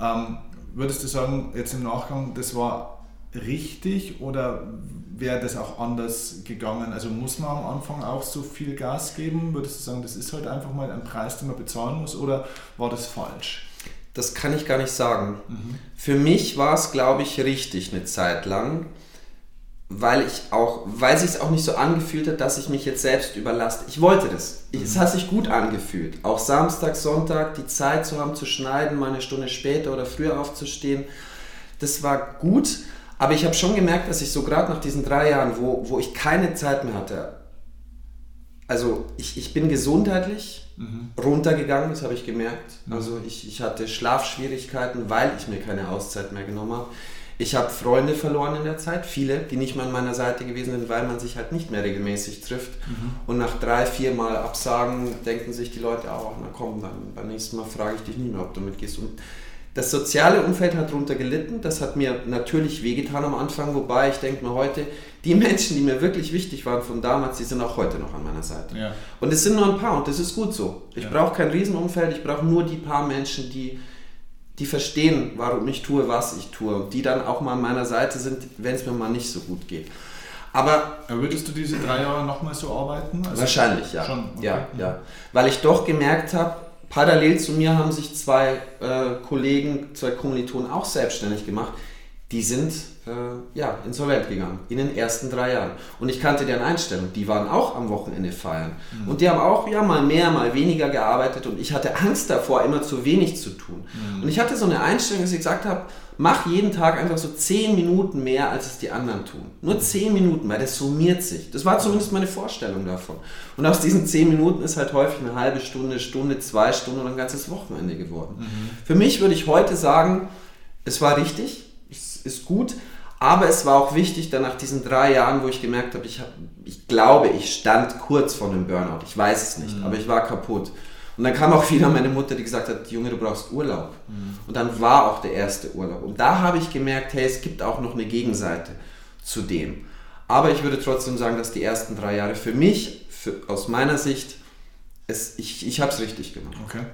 Ähm, würdest du sagen, jetzt im Nachgang, das war richtig oder wäre das auch anders gegangen? Also muss man am Anfang auch so viel Gas geben? Würdest du sagen, das ist halt einfach mal ein Preis, den man bezahlen muss oder war das falsch? Das kann ich gar nicht sagen. Für mich war es, glaube ich, richtig eine Zeit lang, weil ich auch, weil sich es auch nicht so angefühlt hat, dass ich mich jetzt selbst überlaste. Ich wollte das. Ich, es hat sich gut angefühlt. Auch Samstag, Sonntag die Zeit zu haben zu schneiden, mal eine Stunde später oder früher aufzustehen. Das war gut, aber ich habe schon gemerkt, dass ich so gerade nach diesen drei Jahren, wo, wo ich keine Zeit mehr hatte, also ich, ich bin gesundheitlich mhm. runtergegangen, das habe ich gemerkt. Mhm. Also ich, ich hatte Schlafschwierigkeiten, weil ich mir keine Auszeit mehr genommen habe. Ich habe Freunde verloren in der Zeit, viele, die nicht mehr an meiner Seite gewesen sind, weil man sich halt nicht mehr regelmäßig trifft. Mhm. Und nach drei, vier Mal Absagen denken sich die Leute auch, na komm, dann beim nächsten Mal frage ich dich nicht mehr, ob du mitgehst. Und das soziale Umfeld hat darunter gelitten. Das hat mir natürlich wehgetan am Anfang, wobei ich denke mir heute, die Menschen, die mir wirklich wichtig waren von damals, die sind auch heute noch an meiner Seite. Ja. Und es sind nur ein paar und das ist gut so. Ich ja. brauche kein Riesenumfeld, ich brauche nur die paar Menschen, die, die verstehen, warum ich tue, was ich tue und die dann auch mal an meiner Seite sind, wenn es mir mal nicht so gut geht. Aber, Aber würdest du diese drei Jahre nochmal so arbeiten? Also wahrscheinlich, ja. Schon, okay. ja, ja. Weil ich doch gemerkt habe, Parallel zu mir haben sich zwei äh, Kollegen, zwei Kommilitonen auch selbstständig gemacht. Die sind äh, ja, insolvent gegangen in den ersten drei Jahren. Und ich kannte deren Einstellung. Die waren auch am Wochenende feiern. Mhm. Und die haben auch ja mal mehr, mal weniger gearbeitet. Und ich hatte Angst davor, immer zu wenig zu tun. Mhm. Und ich hatte so eine Einstellung, dass ich gesagt habe, mach jeden Tag einfach so zehn Minuten mehr, als es die anderen tun. Nur zehn Minuten, weil das summiert sich. Das war zumindest meine Vorstellung davon. Und aus diesen zehn Minuten ist halt häufig eine halbe Stunde, Stunde, zwei Stunden oder ein ganzes Wochenende geworden. Mhm. Für mich würde ich heute sagen, es war richtig, es ist gut, aber es war auch wichtig, dann nach diesen drei Jahren, wo ich gemerkt habe, ich, hab, ich glaube, ich stand kurz vor einem Burnout. Ich weiß es nicht, mhm. aber ich war kaputt. Und dann kam auch wieder meine Mutter, die gesagt hat, Junge, du brauchst Urlaub. Mhm. Und dann war auch der erste Urlaub. Und da habe ich gemerkt, hey, es gibt auch noch eine Gegenseite zu dem. Aber ich würde trotzdem sagen, dass die ersten drei Jahre für mich, für, aus meiner Sicht, es, ich, ich habe es richtig gemacht. Okay.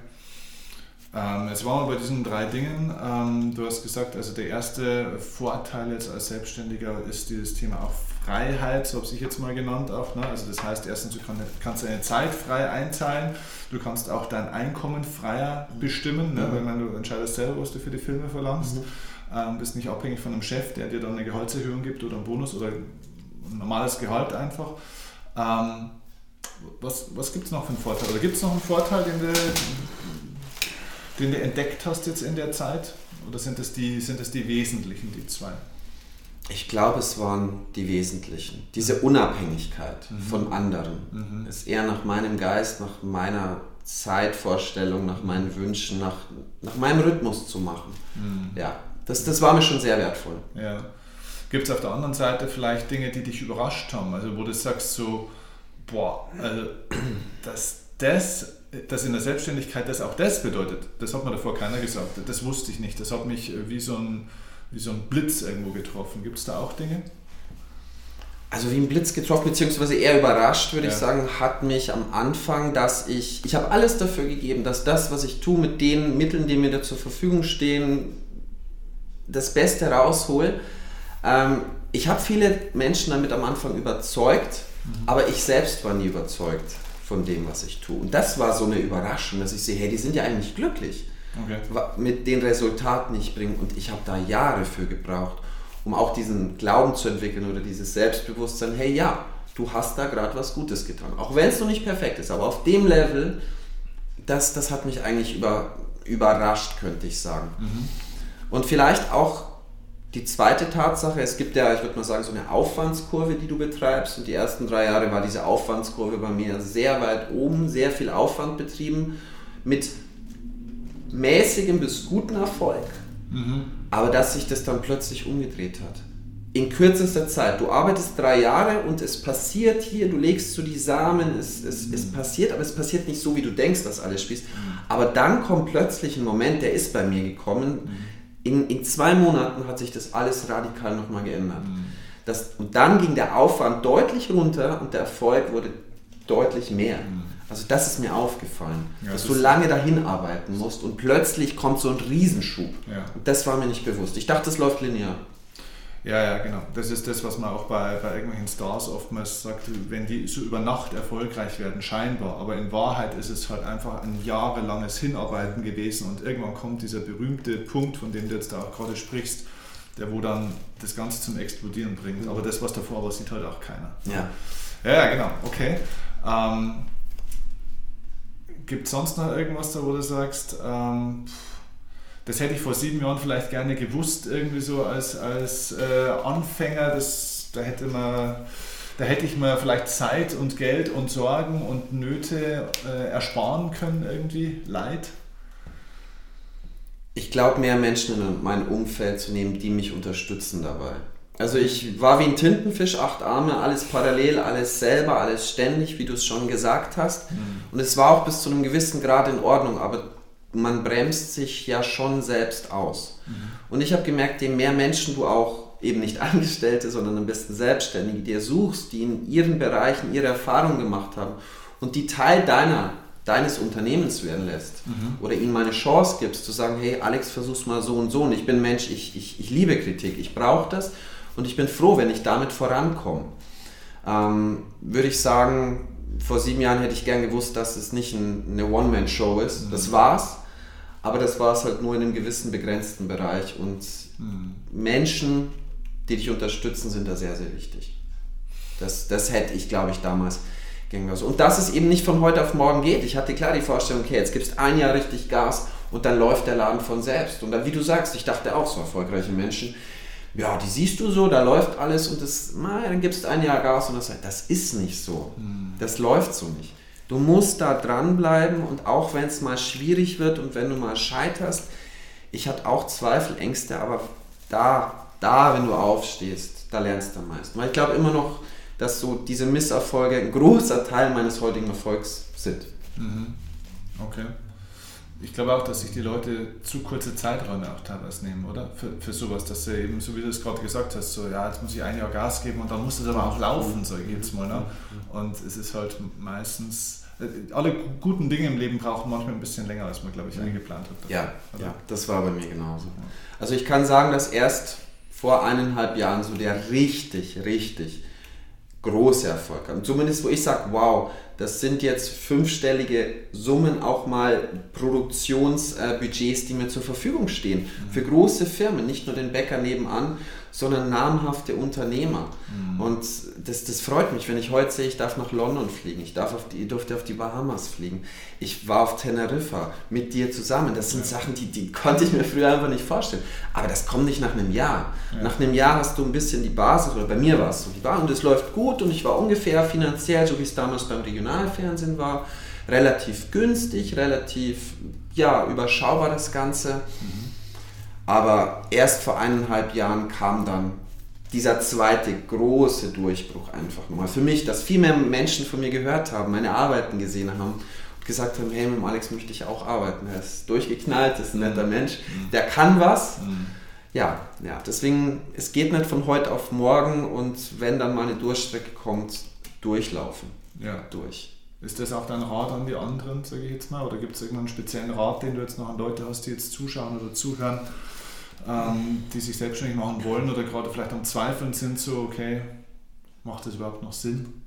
Ähm, jetzt waren wir bei diesen drei Dingen. Ähm, du hast gesagt, also der erste Vorteil jetzt als Selbstständiger ist dieses Thema auch Freiheit, so habe ich jetzt mal genannt auch. Ne? Also das heißt, erstens, du kannst deine Zeit frei einzahlen, du kannst auch dein Einkommen freier bestimmen, ne? Mhm. wenn du entscheidest selber, was du für die Filme verlangst. Mhm. Ähm, bist nicht abhängig von einem Chef, der dir dann eine Gehaltserhöhung gibt oder einen Bonus oder ein normales Gehalt einfach. Ähm, was was gibt es noch für einen Vorteil? Oder gibt es noch einen Vorteil, den du, den du entdeckt hast jetzt in der Zeit? Oder sind das die, sind das die wesentlichen, die zwei? Ich glaube, es waren die wesentlichen. Diese Unabhängigkeit mhm. von anderen mhm. ist eher nach meinem Geist, nach meiner Zeitvorstellung, nach meinen Wünschen, nach, nach meinem Rhythmus zu machen. Mhm. Ja, das, das war mir schon sehr wertvoll. Ja. Gibt es auf der anderen Seite vielleicht Dinge, die dich überrascht haben? Also wo du sagst so, boah, also dass das, dass in der Selbstständigkeit das auch das bedeutet, das hat mir davor keiner gesagt. Das wusste ich nicht. Das hat mich wie so ein wie so ein Blitz irgendwo getroffen. Gibt es da auch Dinge? Also wie ein Blitz getroffen, beziehungsweise eher überrascht, würde ja. ich sagen, hat mich am Anfang, dass ich, ich habe alles dafür gegeben, dass das, was ich tue, mit den Mitteln, die mir da zur Verfügung stehen, das Beste raushole. Ähm, ich habe viele Menschen damit am Anfang überzeugt, mhm. aber ich selbst war nie überzeugt von dem, was ich tue. Und das war so eine Überraschung, dass ich sehe, hey, die sind ja eigentlich glücklich okay. mit den Resultaten, die ich bringe. Und ich habe da Jahre für gebraucht, um auch diesen Glauben zu entwickeln oder dieses Selbstbewusstsein, hey ja, du hast da gerade was Gutes getan. Auch wenn es noch nicht perfekt ist, aber auf dem Level, das, das hat mich eigentlich über, überrascht, könnte ich sagen. Mhm. Und vielleicht auch die zweite Tatsache, es gibt ja, ich würde mal sagen, so eine Aufwandskurve, die du betreibst. Und die ersten drei Jahre war diese Aufwandskurve bei mir sehr weit oben, sehr viel Aufwand betrieben, mit mäßigem bis guten Erfolg, mhm. aber dass sich das dann plötzlich umgedreht hat. In kürzester Zeit. Du arbeitest drei Jahre und es passiert hier, du legst so die Samen, es, es, mhm. es passiert, aber es passiert nicht so, wie du denkst, dass alles spielst. Aber dann kommt plötzlich ein Moment, der ist bei mir gekommen. Mhm. In, in zwei Monaten hat sich das alles radikal nochmal geändert. Mhm. Das, und dann ging der Aufwand deutlich runter und der Erfolg wurde deutlich mehr. Mhm. Also das ist mir aufgefallen, ja, dass das du lange dahin arbeiten musst und plötzlich kommt so ein Riesenschub. Ja. Und das war mir nicht bewusst. Ich dachte, es läuft linear. Ja, ja, genau. Das ist das, was man auch bei, bei irgendwelchen Stars oftmals sagt, wenn die so über Nacht erfolgreich werden, scheinbar. Aber in Wahrheit ist es halt einfach ein jahrelanges Hinarbeiten gewesen und irgendwann kommt dieser berühmte Punkt, von dem du jetzt da auch gerade sprichst, der wo dann das Ganze zum Explodieren bringt. Aber das, was davor war, sieht halt auch keiner. Ja. Ja, genau, okay. Ähm, Gibt es sonst noch irgendwas da, wo du sagst, ähm, das hätte ich vor sieben Jahren vielleicht gerne gewusst, irgendwie so als, als äh, Anfänger, das, da hätte man da hätte ich mir vielleicht Zeit und Geld und Sorgen und Nöte äh, ersparen können, irgendwie, Leid. Ich glaube, mehr Menschen in mein Umfeld zu nehmen, die mich unterstützen dabei. Also ich war wie ein Tintenfisch, acht Arme, alles parallel, alles selber, alles ständig, wie du es schon gesagt hast. Mhm. Und es war auch bis zu einem gewissen Grad in Ordnung, aber man bremst sich ja schon selbst aus. Mhm. Und ich habe gemerkt, je mehr Menschen du auch eben nicht Angestellte, sondern am besten Selbstständige, die dir suchst, die in ihren Bereichen ihre Erfahrungen gemacht haben und die Teil deiner, deines Unternehmens werden lässt mhm. oder ihnen mal eine Chance gibst, zu sagen, hey Alex, versuch's mal so und so und ich bin Mensch, ich, ich, ich liebe Kritik, ich brauche das und ich bin froh, wenn ich damit vorankomme. Ähm, würde ich sagen, vor sieben Jahren hätte ich gern gewusst, dass es nicht ein, eine One-Man-Show ist. Mhm. Das war's. Aber das war es halt nur in einem gewissen begrenzten Bereich. Und mhm. Menschen, die dich unterstützen, sind da sehr, sehr wichtig. Das, das hätte ich, glaube ich, damals gern so. Und dass es eben nicht von heute auf morgen geht. Ich hatte klar die Vorstellung, okay, jetzt gibst ein Jahr richtig Gas und dann läuft der Laden von selbst. Und dann, wie du sagst, ich dachte auch, so erfolgreiche Menschen, ja, die siehst du so, da läuft alles und das, na, dann gibst ein Jahr Gas und das, das ist nicht so. Hm. Das läuft so nicht. Du musst da dranbleiben und auch wenn es mal schwierig wird und wenn du mal scheiterst, ich hatte auch Zweifel, Ängste, aber da da, wenn du aufstehst, da lernst du am meisten. Weil ich glaube immer noch, dass so diese Misserfolge ein großer Teil meines heutigen Erfolgs sind. Mhm. Okay. Ich glaube auch, dass sich die Leute zu kurze Zeiträume auch teilweise nehmen, oder? Für, für sowas, dass sie eben, so wie du es gerade gesagt hast, so, ja, jetzt muss ich ein Jahr Gas geben und dann muss es aber auch laufen, so jedes Mal. Ne? Und es ist halt meistens, alle guten Dinge im Leben brauchen manchmal ein bisschen länger, als man, glaube ich, eingeplant hat. Ja, ja, das war bei mir genauso. Also ich kann sagen, dass erst vor eineinhalb Jahren so der richtig, richtig große Erfolg haben. Zumindest wo ich sage, wow, das sind jetzt fünfstellige Summen, auch mal Produktionsbudgets, die mir zur Verfügung stehen. Mhm. Für große Firmen, nicht nur den Bäcker nebenan, sondern namhafte Unternehmer. Mhm. Und das, das freut mich, wenn ich heute sehe, ich darf nach London fliegen, ich, darf auf die, ich durfte auf die Bahamas fliegen, ich war auf Teneriffa mit dir zusammen. Das sind ja. Sachen, die, die konnte ich mir früher einfach nicht vorstellen. Aber das kommt nicht nach einem Jahr. Ja. Nach einem Jahr hast du ein bisschen die Basis, oder bei mir war es so, die war, und es läuft gut und ich war ungefähr finanziell, so wie es damals beim Regionalfernsehen war, relativ günstig, relativ ja, überschaubar das Ganze. Mhm. Aber erst vor eineinhalb Jahren kam dann dieser zweite große Durchbruch einfach nochmal. Für mich, dass viel mehr Menschen von mir gehört haben, meine Arbeiten gesehen haben und gesagt haben, hey, mit Alex möchte ich auch arbeiten. Er ist durchgeknallt, ist ein netter Mensch, der kann was. Ja, ja, deswegen, es geht nicht von heute auf morgen und wenn dann mal eine Durchstrecke kommt, durchlaufen. Ja. Durch. Ist das auch dein Rat an die anderen, sage ich jetzt mal? Oder gibt es irgendeinen speziellen Rat, den du jetzt noch an Leute hast, die jetzt zuschauen oder zuhören? Ähm, die sich selbstständig machen wollen oder gerade vielleicht am Zweifeln sind, so, okay, macht das überhaupt noch Sinn?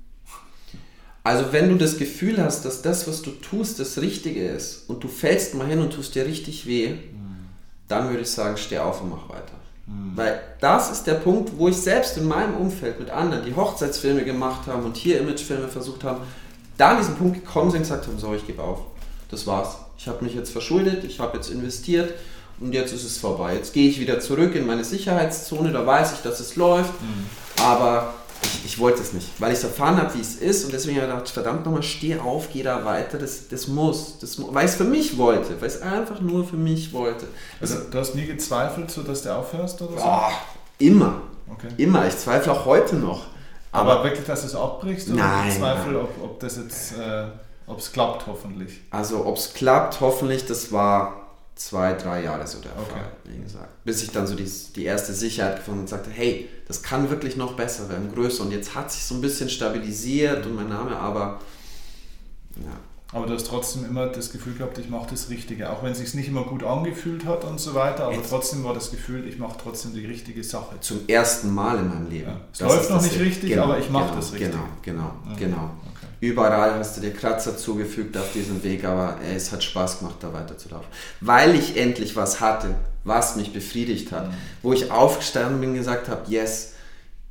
Also wenn du das Gefühl hast, dass das, was du tust, das Richtige ist und du fällst mal hin und tust dir richtig weh, mhm. dann würde ich sagen, steh auf und mach weiter. Mhm. Weil das ist der Punkt, wo ich selbst in meinem Umfeld mit anderen, die Hochzeitsfilme gemacht haben und hier Imagefilme versucht haben, da an diesen Punkt gekommen sind und gesagt haben, so, ich gebe auf. Das war's. Ich habe mich jetzt verschuldet, ich habe jetzt investiert, und jetzt ist es vorbei. Jetzt gehe ich wieder zurück in meine Sicherheitszone, da weiß ich, dass es läuft, mhm. aber ich, ich, wollte es nicht, weil ich es erfahren habe, wie es ist und deswegen habe ich gedacht, verdammt nochmal, steh auf, geh da weiter, das, das muss, das, weil ich es für mich wollte, weil ich es einfach nur für mich wollte. Also, du hast nie gezweifelt, so dass du aufhörst oder so? Oh, immer, okay. immer, ich zweifle auch heute noch. Aber, aber wirklich, dass du es abbrichst? Oder nein. Ich zweifle, ob, ob das jetzt, äh, ob es klappt, hoffentlich. Also, ob es klappt, hoffentlich, das war zwei, drei Jahre so der okay. Fall, wie gesagt. Bis ich dann so die, die erste Sicherheit gefunden und sagte, hey, das kann wirklich noch besser werden, größer. Und jetzt hat sich so ein bisschen stabilisiert und mein Name, aber ja. Aber du hast trotzdem immer das Gefühl gehabt, ich mache das Richtige, auch wenn es sich nicht immer gut angefühlt hat und so weiter, aber Jetzt. trotzdem war das Gefühl, ich mache trotzdem die richtige Sache. Zum ersten Mal in meinem Leben. Ja. Es das läuft noch nicht richtig, genau, aber ich mache genau, das richtig. Genau, genau, mhm. genau. Überall hast du dir Kratzer zugefügt auf diesem Weg, aber es hat Spaß gemacht, da weiterzulaufen. Weil ich endlich was hatte, was mich befriedigt hat. Mhm. Wo ich aufgestanden bin und gesagt habe, yes,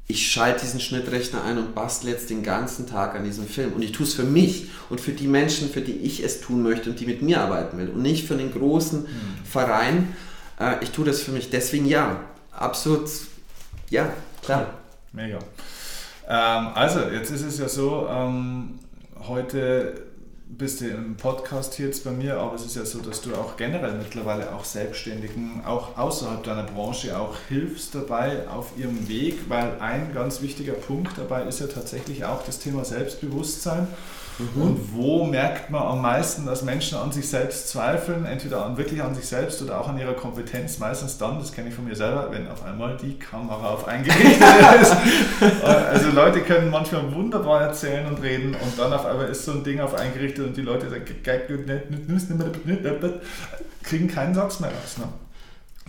ich schalte diesen Schnittrechner ein und bastle jetzt den ganzen Tag an diesem Film. Und ich tue es für mich und für die Menschen, für die ich es tun möchte und die mit mir arbeiten will. Und nicht für den großen mhm. Verein. Äh, ich tue das für mich. Deswegen ja, absolut, ja, klar. Mega. Ähm, also, jetzt ist es ja so, ähm, heute bist du im Podcast hier jetzt bei mir, aber es ist ja so, dass du auch generell mittlerweile auch Selbstständigen, auch außerhalb deiner Branche, auch hilfst dabei auf ihrem Weg, weil ein ganz wichtiger Punkt dabei ist ja tatsächlich auch das Thema Selbstbewusstsein. Mhm. Und wo merkt man am meisten, dass Menschen an sich selbst zweifeln, entweder an, wirklich an sich selbst oder auch an ihrer Kompetenz? Meistens dann, das kenne ich von mir selber, wenn auf einmal die Kamera auf eingerichtet ist. also Leute können manchmal wunderbar erzählen und reden und dann auf einmal ist so ein Ding auf eingerichtet und die Leute sagen, kriegen keinen Satz mehr raus. Ne?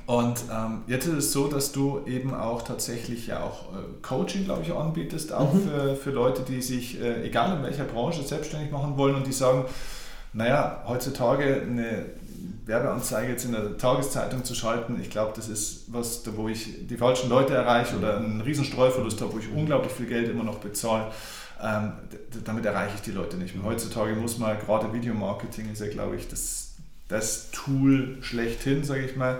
Und ähm, jetzt ist es so, dass du eben auch tatsächlich ja auch äh, Coaching, glaube ich, anbietest, auch mhm. für, für Leute, die sich, äh, egal in welcher Branche, selbstständig machen wollen und die sagen, naja, heutzutage eine Werbeanzeige jetzt in der Tageszeitung zu schalten, ich glaube, das ist was, wo ich die falschen Leute erreiche oder einen riesen Streuverlust habe, wo ich unglaublich viel Geld immer noch bezahle. Ähm, damit erreiche ich die Leute nicht mehr. Heutzutage muss man, gerade Videomarketing ist ja, glaube ich, das, das Tool schlechthin, sage ich mal.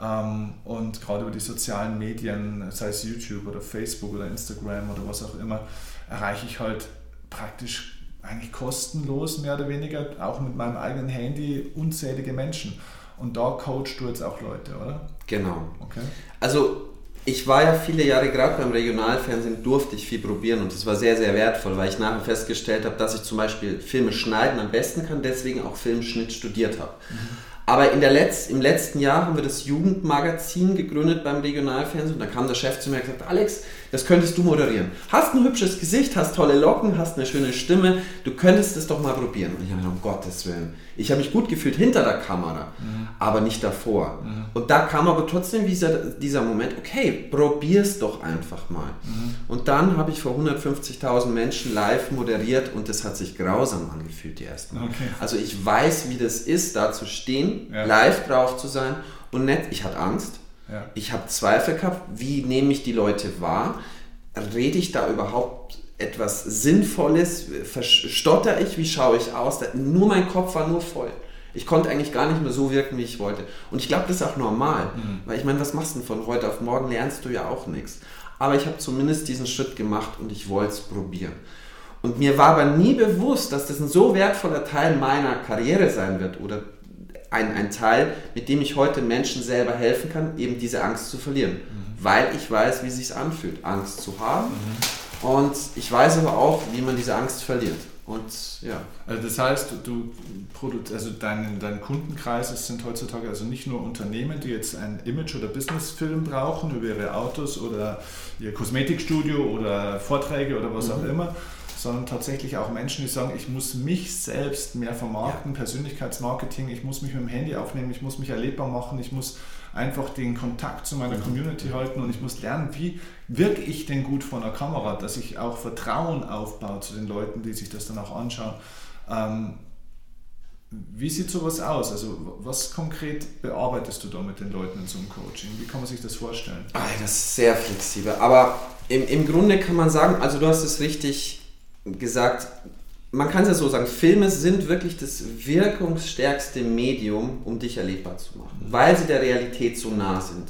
Ähm, und gerade über die sozialen Medien, sei es YouTube oder Facebook oder Instagram oder was auch immer, erreiche ich halt praktisch eigentlich kostenlos, mehr oder weniger, auch mit meinem eigenen Handy, unzählige Menschen. Und da coachst du jetzt auch Leute, oder? Genau. Okay. Also ich war ja viele Jahre gerade beim Regionalfernsehen, durfte ich viel probieren und das war sehr, sehr wertvoll, weil ich nachher festgestellt habe, dass ich zum Beispiel Filme schneiden am besten kann, deswegen auch Filmschnitt studiert habe. Mhm. Aber in der Letz-, im letzten Jahr haben wir das Jugendmagazin gegründet beim Regionalfernsehen. Und da kam der Chef zu mir und gesagt, Alex, das könntest du moderieren. Hast ein hübsches Gesicht, hast tolle Locken, hast eine schöne Stimme, du könntest es doch mal probieren. Und ich habe mir um Gottes Willen. Ich habe mich gut gefühlt hinter der Kamera, mhm. aber nicht davor. Mhm. Und da kam aber trotzdem dieser, dieser Moment, okay, probier's doch einfach mal. Mhm. Und dann habe ich vor 150.000 Menschen live moderiert und das hat sich grausam angefühlt, die ersten Mal. Okay. Also ich weiß, wie das ist, da zu stehen, ja. live drauf zu sein und nett, ich hatte Angst ja. Ich habe Zweifel gehabt, wie nehme ich die Leute wahr? Rede ich da überhaupt etwas Sinnvolles? Stotter ich? Wie schaue ich aus? Nur mein Kopf war nur voll. Ich konnte eigentlich gar nicht mehr so wirken, wie ich wollte. Und ich glaube, das ist auch normal. Mhm. Weil ich meine, was machst du denn von heute auf morgen? Lernst du ja auch nichts. Aber ich habe zumindest diesen Schritt gemacht und ich wollte es probieren. Und mir war aber nie bewusst, dass das ein so wertvoller Teil meiner Karriere sein wird oder ein, ein Teil, mit dem ich heute Menschen selber helfen kann, eben diese Angst zu verlieren. Mhm. Weil ich weiß, wie es sich anfühlt, Angst zu haben. Mhm. Und ich weiß aber auch, wie man diese Angst verliert. Und ja. Also das heißt, du also dein, dein Kundenkreis sind heutzutage also nicht nur Unternehmen, die jetzt ein Image- oder Businessfilm brauchen über ihre Autos oder ihr Kosmetikstudio oder Vorträge oder was mhm. auch immer, sondern tatsächlich auch Menschen, die sagen, ich muss mich selbst mehr vermarkten, ja. Persönlichkeitsmarketing, ich muss mich mit dem Handy aufnehmen, ich muss mich erlebbar machen, ich muss einfach den Kontakt zu meiner mhm. Community halten und ich muss lernen, wie wirke ich denn gut vor einer Kamera, dass ich auch Vertrauen aufbaue zu den Leuten, die sich das dann auch anschauen. Ähm, wie sieht sowas aus? Also was konkret bearbeitest du da mit den Leuten in so einem Coaching? Wie kann man sich das vorstellen? Ah, das ist sehr flexibel. Aber im, im Grunde kann man sagen, also du hast es richtig gesagt, man kann es ja so sagen, Filme sind wirklich das wirkungsstärkste Medium, um dich erlebbar zu machen, weil sie der Realität so nah sind.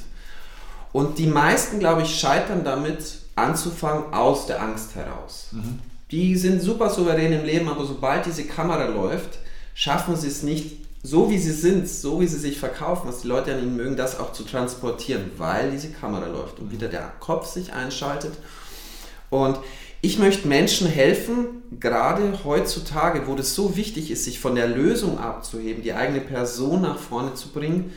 Und die meisten, glaube ich, scheitern damit, anzufangen aus der Angst heraus. Mhm. Die sind super souverän im Leben, aber sobald diese Kamera läuft, schaffen sie es nicht, so wie sie sind, so wie sie sich verkaufen, was die Leute an ihnen mögen, das auch zu transportieren, weil diese Kamera läuft und wieder der Kopf sich einschaltet. Und ich möchte Menschen helfen, gerade heutzutage, wo das so wichtig ist, sich von der Lösung abzuheben, die eigene Person nach vorne zu bringen,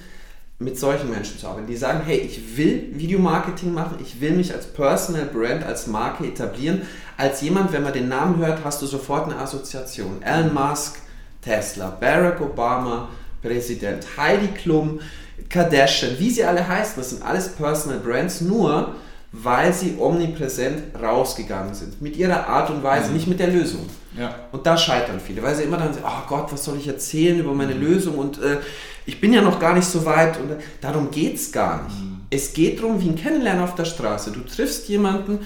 mit solchen Menschen zu arbeiten, die sagen, hey, ich will Videomarketing machen, ich will mich als Personal Brand, als Marke etablieren. Als jemand, wenn man den Namen hört, hast du sofort eine Assoziation. Elon Musk, Tesla, Barack Obama, Präsident, Heidi Klum, Kardashian, wie sie alle heißen, das sind alles Personal Brands, nur weil sie omnipräsent rausgegangen sind. Mit ihrer Art und Weise, mhm. nicht mit der Lösung. Ja. Und da scheitern viele, weil sie immer dann sagen, oh Gott, was soll ich erzählen über meine mhm. Lösung und äh, ich bin ja noch gar nicht so weit und darum geht es gar nicht. Mhm. Es geht darum, wie ein Kennenlernen auf der Straße. Du triffst jemanden,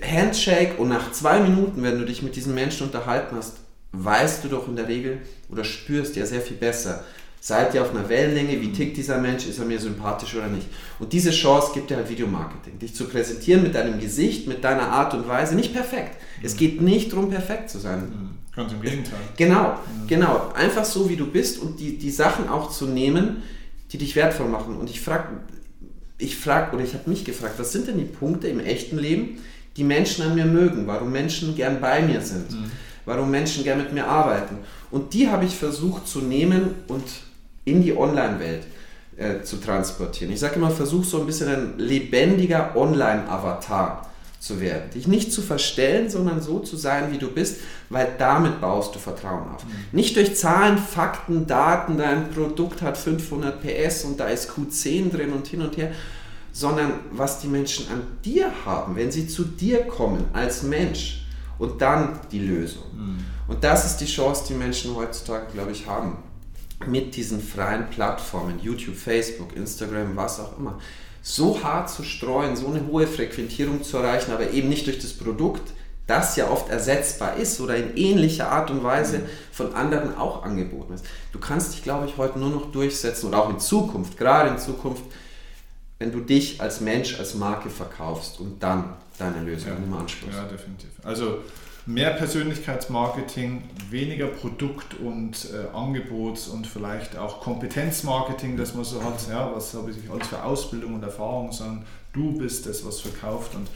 Handshake und nach zwei Minuten, wenn du dich mit diesem Menschen unterhalten hast, weißt du doch in der Regel oder spürst ja sehr viel besser, seid ihr auf einer Wellenlänge, wie tickt dieser Mensch, ist er mir sympathisch oder nicht. Und diese Chance gibt dir halt Videomarketing, dich zu präsentieren mit deinem Gesicht, mit deiner Art und Weise, nicht perfekt. Es geht nicht darum, perfekt zu sein. Mhm. Ganz im Gegenteil. Genau, genau. Einfach so, wie du bist und die, die Sachen auch zu nehmen, die dich wertvoll machen. Und ich frage, ich frage oder ich habe mich gefragt, was sind denn die Punkte im echten Leben, die Menschen an mir mögen, warum Menschen gern bei mir sind, mhm. warum Menschen gern mit mir arbeiten. Und die habe ich versucht zu nehmen und in die Online-Welt äh, zu transportieren. Ich sage immer, versuch so ein bisschen ein lebendiger Online-Avatar zu werden. Dich nicht zu verstellen, sondern so zu sein, wie du bist, weil damit baust du Vertrauen auf. Mhm. Nicht durch Zahlen, Fakten, Daten, dein Produkt hat 500 PS und da ist Q10 drin und hin und her, sondern was die Menschen an dir haben, wenn sie zu dir kommen als Mensch und dann die Lösung. Mhm. Und das ist die Chance, die Menschen heutzutage, glaube ich, haben mit diesen freien Plattformen, YouTube, Facebook, Instagram, was auch immer, so hart zu streuen, so eine hohe Frequentierung zu erreichen, aber eben nicht durch das Produkt, das ja oft ersetzbar ist oder in ähnlicher Art und Weise mhm. von anderen auch angeboten ist. Du kannst dich, glaube ich, heute nur noch durchsetzen und auch in Zukunft, gerade in Zukunft, wenn du dich als Mensch, als Marke verkaufst und dann deine Lösung ja. im Anschluss. Ja, definitiv. Also mehr Persönlichkeitsmarketing, weniger Produkt- und äh, Angebots- und vielleicht auch Kompetenzmarketing, das man so hat. Ja, was habe ich alles für Ausbildung und Erfahrung, sondern du bist das, was verkauft. Und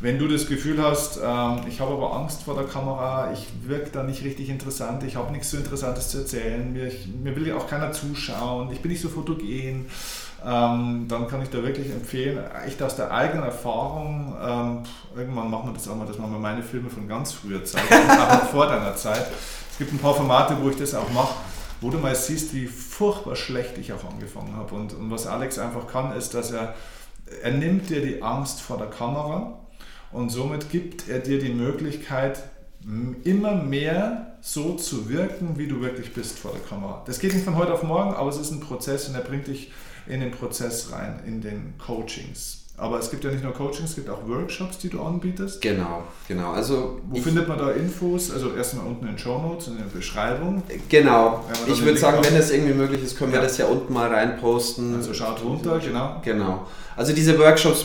wenn du das Gefühl hast, ähm, ich habe aber Angst vor der Kamera, ich wirke da nicht richtig interessant, ich habe nichts so Interessantes zu erzählen, mir, mir will ja auch keiner zuschauen, ich bin nicht so fotogen, ähm, dann kann ich da wirklich empfehlen, echt aus der eigenen Erfahrung, ähm, irgendwann machen wir das auch mal, dass man mal meine Filme von ganz früher zeigt, auch vor deiner Zeit. Es gibt ein paar Formate, wo ich das auch mache, wo du mal siehst, wie furchtbar schlecht ich auch angefangen habe. Und, und was Alex einfach kann, ist, dass er, er nimmt dir die Angst vor der Kamera und somit gibt er dir die Möglichkeit, immer mehr so zu wirken, wie du wirklich bist vor der Kamera. Das geht nicht von heute auf morgen, aber es ist ein Prozess und er bringt dich in den Prozess rein, in den Coachings. Aber es gibt ja nicht nur Coachings, es gibt auch Workshops, die du anbietest. Genau, genau. Also Wo findet man da Infos? Also erstmal unten in den Show Notes, in der Beschreibung. Genau. Ich würde sagen, wenn es irgendwie möglich ist, können ja. wir das ja unten mal reinposten. Also schaut runter, genau. Genau. Also diese Workshops,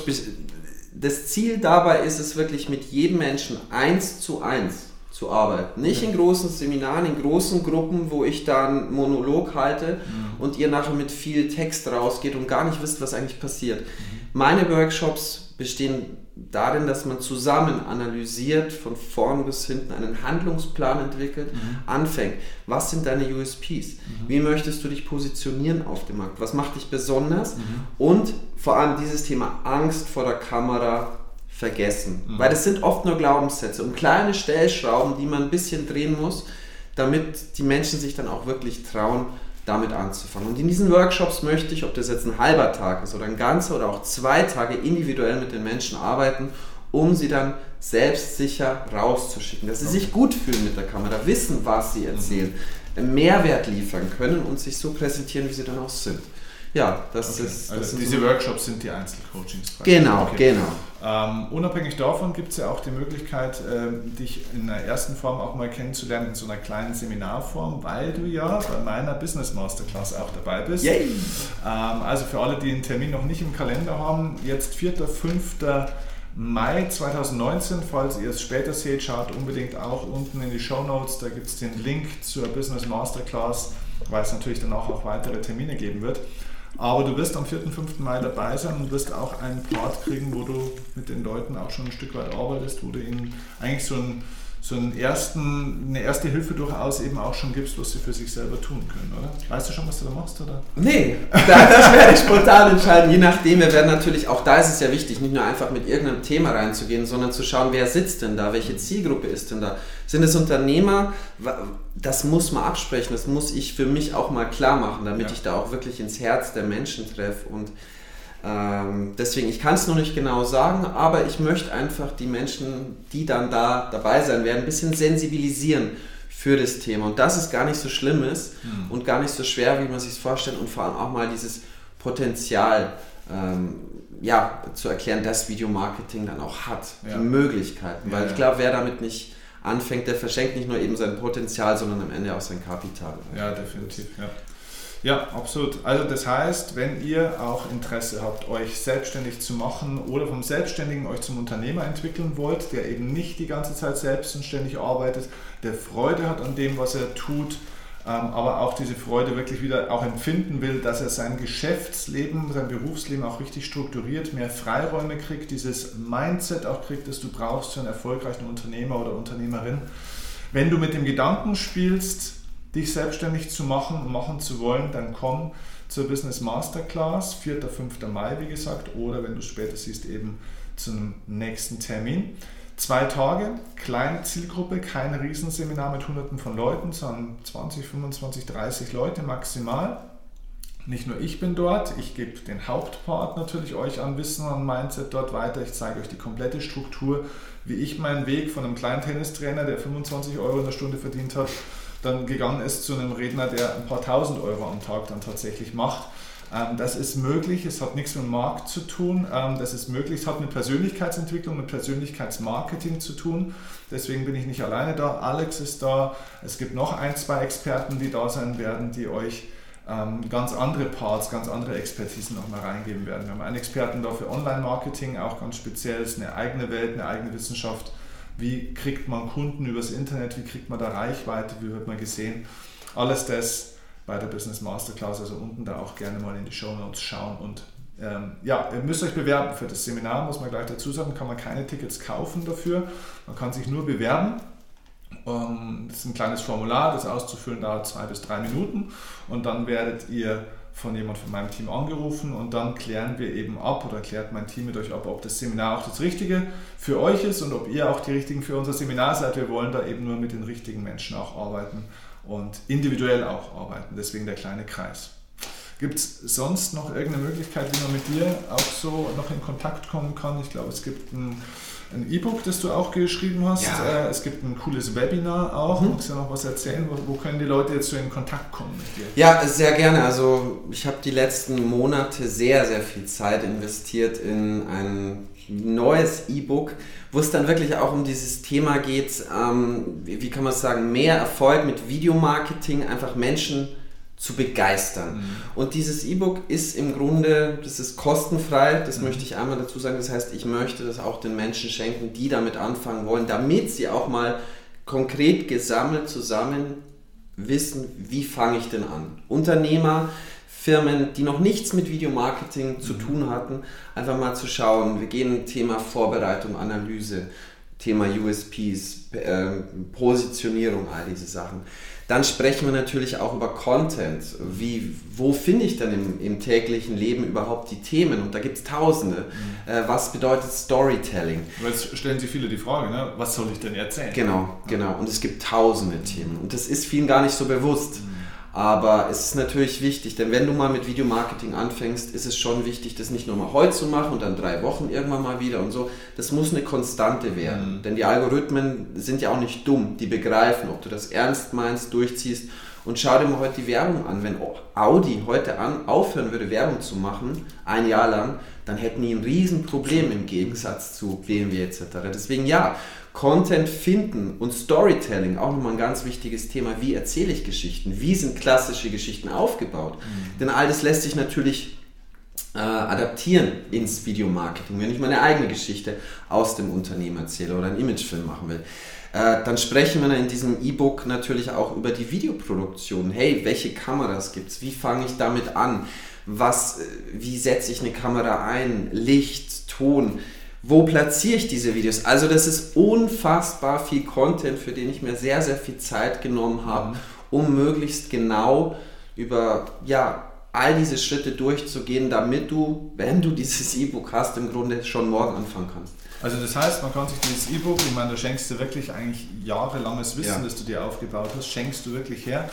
das Ziel dabei ist es wirklich mit jedem Menschen eins zu eins zu arbeiten. Nicht in großen Seminaren, in großen Gruppen, wo ich dann Monolog halte mhm. und ihr nachher mit viel Text rausgeht und gar nicht wisst, was eigentlich passiert. Mhm. Meine Workshops bestehen darin, dass man zusammen analysiert, von vorn bis hinten einen Handlungsplan entwickelt, mhm. anfängt. Was sind deine USPs? Mhm. Wie möchtest du dich positionieren auf dem Markt? Was macht dich besonders? Mhm. Und vor allem dieses Thema Angst vor der Kamera, vergessen. Mhm. Weil das sind oft nur Glaubenssätze und kleine Stellschrauben, die man ein bisschen drehen muss, damit die Menschen sich dann auch wirklich trauen, damit anzufangen. Und in diesen Workshops möchte ich, ob das jetzt ein halber Tag ist oder ein ganzer oder auch zwei Tage individuell mit den Menschen arbeiten, um sie dann selbstsicher rauszuschicken, dass sie sich gut fühlen mit der Kamera, wissen, was sie erzählen, mhm. Mehrwert liefern können und sich so präsentieren, wie sie dann auch sind. Ja, das okay. ist. Das also diese Workshops sind die Einzelcoachings. Genau, okay. genau. Ähm, unabhängig davon gibt es ja auch die Möglichkeit, äh, dich in der ersten Form auch mal kennenzulernen, in so einer kleinen Seminarform, weil du ja bei meiner Business Masterclass auch dabei bist. Yay. Ähm, also für alle, die den Termin noch nicht im Kalender haben, jetzt 4., 5. Mai 2019, falls ihr es später seht, schaut unbedingt auch unten in die Show Notes, da gibt es den Link zur Business Masterclass, weil es natürlich dann auch, auch weitere Termine geben wird. Aber du wirst am 4. 5. Mai dabei sein und wirst auch einen Part kriegen, wo du mit den Leuten auch schon ein Stück weit arbeitest, wo du ihnen eigentlich so, ein, so einen ersten, eine erste Hilfe durchaus eben auch schon gibst, was sie für sich selber tun können, oder? Weißt du schon, was du da machst, oder? Nee, das werde ich spontan entscheiden, je nachdem. Wir werden natürlich, auch da ist es ja wichtig, nicht nur einfach mit irgendeinem Thema reinzugehen, sondern zu schauen, wer sitzt denn da, welche Zielgruppe ist denn da. Sind es Unternehmer? Das muss man absprechen, das muss ich für mich auch mal klar machen, damit ja. ich da auch wirklich ins Herz der Menschen treffe. Und ähm, deswegen, ich kann es noch nicht genau sagen, aber ich möchte einfach die Menschen, die dann da dabei sein werden, ein bisschen sensibilisieren für das Thema. Und dass es gar nicht so schlimm ist Mhm. und gar nicht so schwer, wie man sich vorstellt und vor allem auch mal dieses Potenzial ähm, ja, zu erklären, das Videomarketing dann auch hat, Ja. die Möglichkeiten. Weil ja. ich glaube, wer damit nicht anfängt, der verschenkt nicht nur eben sein Potenzial, sondern am Ende auch sein Kapital. Ja, definitiv. Ja. Ja, absolut. Also das heißt, wenn ihr auch Interesse habt, euch selbstständig zu machen oder vom Selbstständigen euch zum Unternehmer entwickeln wollt, der eben nicht die ganze Zeit selbstständig arbeitet, der Freude hat an dem, was er tut, ähm, aber auch diese Freude wirklich wieder auch empfinden will, dass er sein Geschäftsleben, sein Berufsleben auch richtig strukturiert, mehr Freiräume kriegt, dieses Mindset auch kriegt, das du brauchst für einen erfolgreichen Unternehmer oder Unternehmerin. Wenn du mit dem Gedanken spielst, dich selbstständig zu machen und machen zu wollen, dann komm zur Business Masterclass, 4. 5. Mai, wie gesagt, oder wenn du es später siehst, eben zum nächsten Termin. Zwei Tage, kleine Zielgruppe, kein Riesenseminar mit Hunderten von Leuten, sondern 20, 25, 30 Leute maximal. Nicht nur ich bin dort, ich gebe den Hauptpart natürlich euch an Wissen und Mindset dort weiter. Ich zeige euch die komplette Struktur, wie ich meinen Weg von einem kleinen Tennistrainer, der 25 Euro in der Stunde verdient hat, dann gegangen ist zu einem Redner, der ein paar tausend Euro am Tag dann tatsächlich macht. Ähm, Das ist möglich, es hat nichts mit dem Markt zu tun, ähm, das ist möglich, es hat mit Persönlichkeitsentwicklung, mit Persönlichkeitsmarketing zu tun. Deswegen bin ich nicht alleine da, Alex ist da, es gibt noch ein, zwei Experten, die da sein werden, die euch ähm, ganz andere Parts, ganz andere Expertisen nochmal reingeben werden. Wir haben einen Experten da für Online-Marketing, auch ganz speziell, ist eine eigene Welt, eine eigene Wissenschaft. Wie kriegt man Kunden übers Internet, wie kriegt man da Reichweite, wie wird man gesehen? Alles das bei der Business Masterclass, also unten da auch gerne mal in die Show Notes schauen und ähm, ja, ihr müsst euch bewerben für das Seminar, muss man gleich dazu sagen, kann man keine Tickets kaufen dafür, man kann sich nur bewerben. Ähm, das ist ein kleines Formular, das auszufüllen dauert zwei bis drei Minuten und dann werdet ihr von jemand von meinem Team angerufen und dann klären wir eben ab oder klärt mein Team mit euch ab, ob das Seminar auch das Richtige für euch ist und ob ihr auch die Richtigen für unser Seminar seid. Wir wollen da eben nur mit den richtigen Menschen auch arbeiten und individuell auch arbeiten, deswegen der kleine Kreis. Gibt es sonst noch irgendeine Möglichkeit, wie man mit dir auch so noch in Kontakt kommen kann? Ich glaube, es gibt ein ein E-Book, das du auch geschrieben hast. Ja. Äh, Es gibt ein cooles Webinar auch. Mhm. Magst du noch was erzählen? Wo, wo können die Leute jetzt so in Kontakt kommen mit dir? Ja, sehr gerne. Also ich habe die letzten Monate sehr, sehr viel Zeit investiert in ein neues E-Book, wo es dann wirklich auch um dieses Thema geht, ähm, wie, wie kann man sagen, mehr Erfolg mit Videomarketing, einfach Menschen zu begeistern. Und dieses E-Book ist im Grunde, das ist kostenfrei, das möchte ich einmal dazu sagen. Das heißt, ich möchte das auch den Menschen schenken, die damit anfangen wollen, damit sie auch mal konkret gesammelt zusammen wissen, wie fange ich denn an. Unternehmer, Firmen, die noch nichts mit Videomarketing zu tun hatten, einfach mal zu schauen. Wir gehen Thema Vorbereitung, Analyse, Thema USPs, äh, Positionierung, all diese Sachen. Dann sprechen wir natürlich auch über Content. Wie, wo finde ich denn im, im täglichen Leben überhaupt die Themen? Und da gibt es tausende. Äh, was bedeutet Storytelling? Weil jetzt stellen sich viele die Frage, ne? was soll ich denn erzählen? Genau, genau. Und es gibt tausende Themen. Und das ist vielen gar nicht so bewusst. Aber es ist natürlich wichtig, denn wenn du mal mit Videomarketing anfängst, ist es schon wichtig, das nicht nur mal heute zu machen und dann drei Wochen irgendwann mal wieder und so. Das muss eine Konstante werden. Mhm. Denn die Algorithmen sind ja auch nicht dumm. Die begreifen, ob du das ernst meinst, durchziehst. Und schau dir mal heute die Werbung an. Wenn Audi heute an, aufhören würde, Werbung zu machen, ein Jahr lang, dann hätten die ein Riesenproblem im Gegensatz zu BMW etc. Deswegen ja, Content finden und Storytelling, auch nochmal ein ganz wichtiges Thema. Wie erzähle ich Geschichten? Wie sind klassische Geschichten aufgebaut? Denn all das lässt sich natürlich äh, adaptieren ins Videomarketing. Wenn ich meine eigene Geschichte aus dem Unternehmen erzähle oder einen Imagefilm machen will, äh, dann sprechen wir in diesem E-Book natürlich auch über die Videoproduktion. Hey, welche Kameras gibt es? Wie fange ich damit an? Was, äh, wie setze ich eine Kamera ein? Licht, Ton. Wo platziere ich diese Videos? Also das ist unfassbar viel Content, für den ich mir sehr, sehr viel Zeit genommen habe, um möglichst genau über ja, all diese Schritte durchzugehen, damit du, wenn du dieses E-Book hast, im Grunde schon morgen anfangen kannst. Also das heißt, man kann sich dieses E-Book, ich meine, du schenkst dir wirklich eigentlich jahrelanges Wissen, Ja. das du dir aufgebaut hast, schenkst du wirklich her.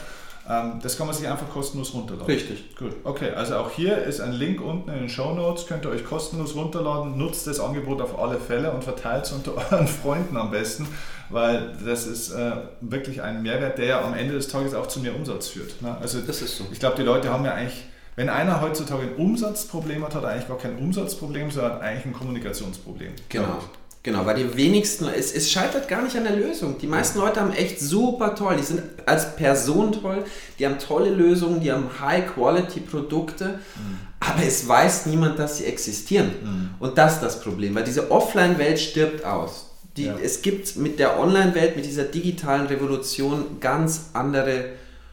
Ähm, das kann man sich einfach kostenlos runterladen. Richtig. Gut, okay. Also auch hier ist ein Link unten in den Show Notes, könnt ihr euch kostenlos runterladen. Nutzt das Angebot auf alle Fälle und verteilt es unter euren Freunden am besten, weil das ist äh, wirklich ein Mehrwert, der ja am Ende des Tages auch zu mehr Umsatz führt. Ne? Also das ist so. Ich glaube, die Leute haben ja eigentlich, wenn einer heutzutage ein Umsatzproblem hat, hat er eigentlich gar kein Umsatzproblem, sondern eigentlich ein Kommunikationsproblem. Genau. Genau, weil die wenigsten, es, es scheitert gar nicht an der Lösung. Die meisten Leute haben echt super toll, die sind als Person toll, die haben tolle Lösungen, die haben High-Quality-Produkte, mhm. aber es weiß niemand, dass sie existieren. Mhm. Und das ist das Problem, weil diese Offline-Welt stirbt aus. Die, ja. Es gibt mit der Online-Welt, mit dieser digitalen Revolution ganz andere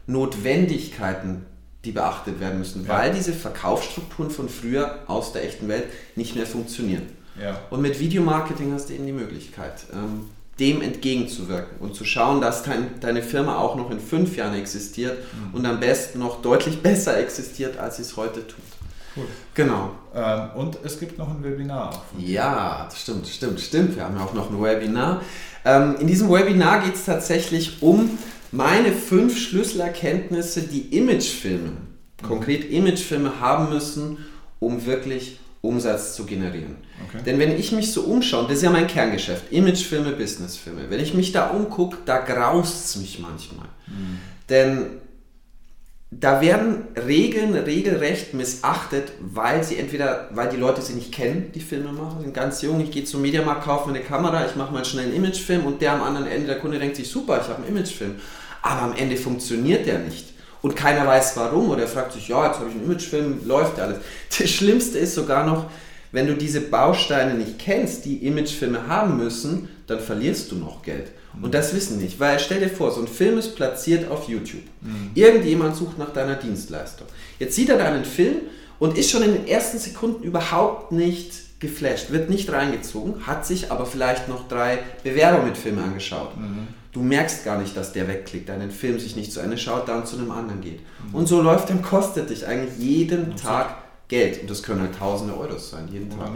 Notwendigkeiten, die beachtet werden müssen, ja. weil diese Verkaufsstrukturen von früher aus der echten Welt nicht mehr funktionieren. Ja. Und mit Videomarketing hast du eben die Möglichkeit, ähm, dem entgegenzuwirken und zu schauen, dass dein, deine Firma auch noch in fünf Jahren existiert mhm. und am besten noch deutlich besser existiert, als sie es heute tut. Cool. Genau. Ähm, und es gibt noch ein Webinar. Ja, das stimmt, stimmt, stimmt. Wir haben ja auch noch ein Webinar. Ähm, in diesem Webinar geht es tatsächlich um meine fünf Schlüsselerkenntnisse, die Imagefilme, mhm. konkret Imagefilme haben müssen, um wirklich Umsatz zu generieren. Okay. Denn wenn ich mich so umschaue, das ist ja mein Kerngeschäft, Imagefilme, Businessfilme, wenn ich mich da umgucke, da graust es mich manchmal. Mhm. Denn da werden Regeln regelrecht missachtet, weil sie entweder, weil die Leute sie nicht kennen, die Filmemacher, sind ganz jung, ich gehe zum Mediamarkt, kaufe mir eine Kamera, ich mache mal schnell einen Imagefilm und der am anderen Ende, der Kunde denkt sich, super, ich habe einen Imagefilm. Aber am Ende funktioniert der nicht und keiner weiß warum oder er fragt sich, ja, jetzt habe ich einen Imagefilm, läuft alles. Das Schlimmste ist sogar noch, wenn du diese Bausteine nicht kennst, die Imagefilme haben müssen, dann verlierst du noch Geld. Mhm. Und das wissen nicht, weil stell dir vor, so ein Film ist platziert auf YouTube. Mhm. Irgendjemand sucht nach deiner Dienstleistung. Jetzt sieht er deinen Film und ist schon in den ersten Sekunden überhaupt nicht geflasht, wird nicht reingezogen, hat sich aber vielleicht noch drei Bewerber mit Filmen angeschaut. Mhm. Du merkst gar nicht, dass der wegklickt, deinen Film sich nicht zu Ende schaut, dann zu einem anderen geht. Mhm. Und so läuft und kostet dich eigentlich jeden Tag Geld. Und das können halt tausende Euros sein, jeden Tag.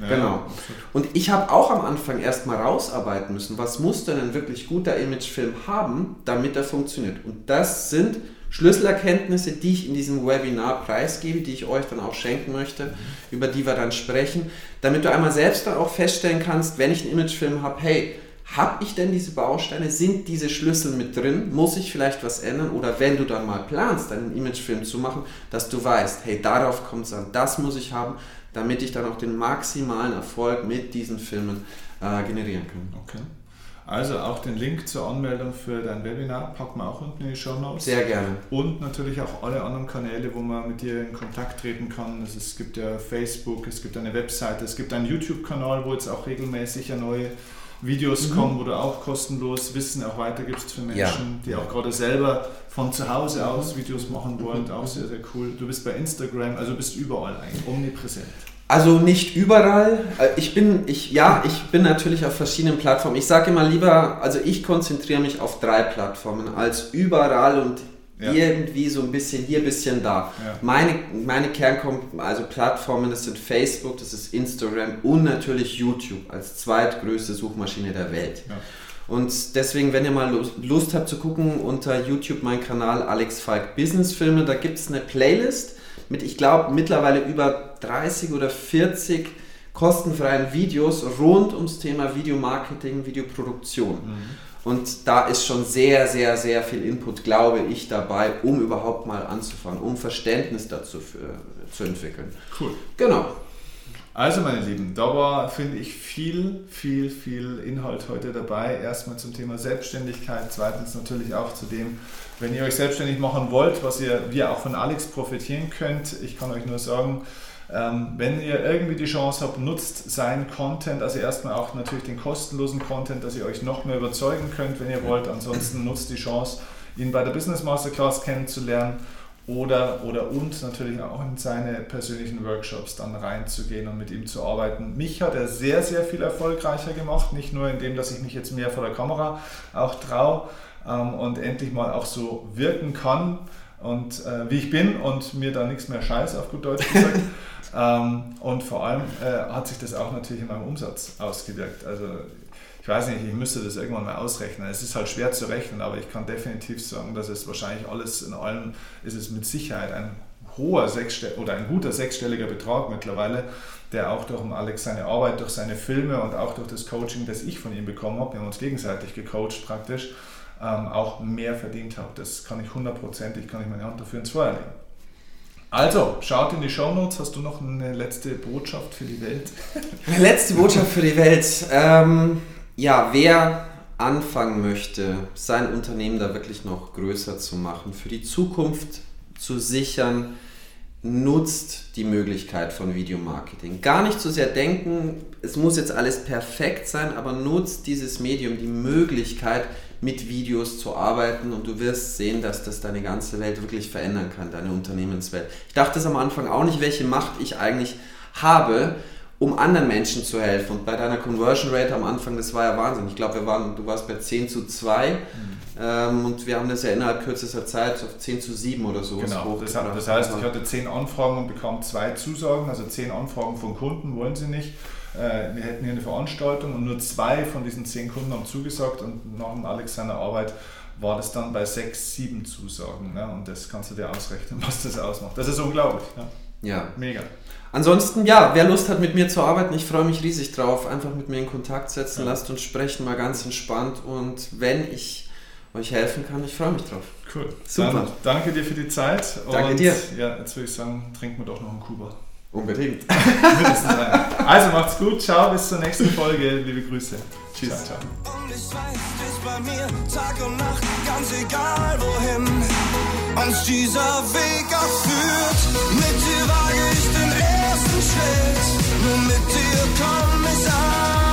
Ja, genau. Und ich habe auch am Anfang erstmal rausarbeiten müssen, was muss denn ein wirklich guter Imagefilm haben, damit er funktioniert. Und das sind Schlüsselerkenntnisse, die ich in diesem Webinar preisgebe, die ich euch dann auch schenken möchte, mhm. über die wir dann sprechen, damit du einmal selbst dann auch feststellen kannst, wenn ich einen Imagefilm habe, hey, habe ich denn diese Bausteine? Sind diese Schlüssel mit drin? Muss ich vielleicht was ändern? Oder wenn du dann mal planst, einen Imagefilm zu machen, dass du weißt, hey, darauf kommt es an, das muss ich haben, damit ich dann auch den maximalen Erfolg mit diesen Filmen äh, generieren kann. Okay. Also auch den Link zur Anmeldung für dein Webinar packen wir auch unten in die Show Notes. Sehr gerne. Und natürlich auch alle anderen Kanäle, wo man mit dir in Kontakt treten kann. Also es gibt ja Facebook, es gibt eine Webseite, es gibt einen YouTube-Kanal, wo jetzt auch regelmäßig eine neue Videos mhm. kommen, wo du auch kostenlos Wissen auch weitergibst für Menschen, ja. die auch gerade selber von zu Hause aus Videos machen wollen. Auch sehr, sehr cool. Du bist bei Instagram, also bist überall eigentlich omnipräsent. Also nicht überall. Äh, ich bin, ich, ja, ich bin natürlich auf verschiedenen Plattformen. Ich sage immer lieber, also ich konzentriere mich auf drei Plattformen als überall und ja. Irgendwie so ein bisschen hier, ein bisschen da. Ja. Meine, meine Kernkom also Plattformen, das sind Facebook, das ist Instagram und natürlich YouTube als zweitgrößte Suchmaschine der Welt. Ja. Und deswegen, wenn ihr mal Lust habt zu gucken, unter YouTube mein Kanal Alex Falk Business Filme, da gibt es eine Playlist mit, ich glaube, mittlerweile über 30 oder 40 kostenfreien Videos rund ums Thema Videomarketing, Videoproduktion. Mhm. Und da ist schon sehr, sehr, sehr viel Input, glaube ich, dabei, um überhaupt mal anzufangen, um Verständnis dazu für, zu entwickeln. Cool. Genau. Also meine Lieben, da war, finde ich, viel, viel, viel Inhalt heute dabei. Erstmal zum Thema Selbstständigkeit, zweitens natürlich auch zu dem, wenn ihr euch selbstständig machen wollt, was ihr, wir auch von Alex profitieren könnt. Ich kann euch nur sagen, ähm, wenn ihr irgendwie die Chance habt, nutzt seinen Content, also erstmal auch natürlich den kostenlosen Content, dass ihr euch noch mehr überzeugen könnt, wenn ihr wollt. Ansonsten nutzt die Chance, ihn bei der Business Masterclass kennenzulernen oder, oder und natürlich auch in seine persönlichen Workshops dann reinzugehen und mit ihm zu arbeiten. Mich hat er sehr, sehr viel erfolgreicher gemacht, nicht nur indem, dass ich mich jetzt mehr vor der Kamera auch traue ähm, und endlich mal auch so wirken kann und äh, wie ich bin und mir da nichts mehr scheiß auf gut Deutsch gesagt. ähm, und vor allem äh, hat sich das auch natürlich in meinem Umsatz ausgewirkt. Also ich weiß nicht, ich müsste das irgendwann mal ausrechnen. Es ist halt schwer zu rechnen, aber ich kann definitiv sagen, dass es wahrscheinlich alles in allem ist es mit Sicherheit ein hoher oder ein guter sechsstelliger Betrag mittlerweile, der auch durch Alex seine Arbeit, durch seine Filme und auch durch das Coaching, das ich von ihm bekommen habe, wir haben uns gegenseitig gecoacht praktisch, ähm, auch mehr verdient habe. Das kann ich hundertprozentig, kann ich meine Hand dafür ins Feuer legen. Also, schaut in die Show Notes. Hast du noch eine letzte Botschaft für die Welt? Eine letzte Botschaft für die Welt. Ähm, ja, wer anfangen möchte, sein Unternehmen da wirklich noch größer zu machen, für die Zukunft zu sichern, nutzt die Möglichkeit von Videomarketing. Gar nicht so sehr denken, es muss jetzt alles perfekt sein, aber nutzt dieses Medium, die Möglichkeit, mit Videos zu arbeiten und du wirst sehen, dass das deine ganze Welt wirklich verändern kann, deine Unternehmenswelt. Ich dachte es am Anfang auch nicht, welche Macht ich eigentlich habe, um anderen Menschen zu helfen. Und bei deiner Conversion Rate am Anfang, das war ja Wahnsinn. Ich glaube, wir waren, du warst bei 10 zu 2 mhm. Ähm, und wir haben das ja innerhalb kürzester Zeit auf 10 zu 7 oder so genau. Das, das heißt, ich hatte 10 Anfragen und bekam zwei Zusagen, also 10 Anfragen von Kunden, wollen sie nicht. Äh, wir hätten hier eine Veranstaltung und nur zwei von diesen zehn Kunden haben zugesagt und nach dem Alex seiner Arbeit war das dann bei sechs, sieben Zusagen. Ne? Und das kannst du dir ausrechnen, was das ausmacht. Das ist unglaublich. Ne? Ja. Mega. Ansonsten, ja, wer Lust hat, mit mir zu arbeiten, ich freue mich riesig drauf. Einfach mit mir in Kontakt setzen, ja. lasst uns sprechen, mal ganz entspannt. Und wenn ich euch helfen kann, ich freue mich drauf. Cool. Super. Dann danke dir für die Zeit. Danke dir. Ja, jetzt würde ich sagen, trinken wir doch noch einen Kuba. Unbedingt. also macht's gut, ciao, bis zur nächsten Folge. Liebe Grüße. Tschüss. Ciao, ciao. Und ich weiß, bist bei mir Tag und Nacht, ganz egal wohin uns dieser Weg auch führt. Mit dir wage ich den ersten Schritt, nur mit dir komm ich an.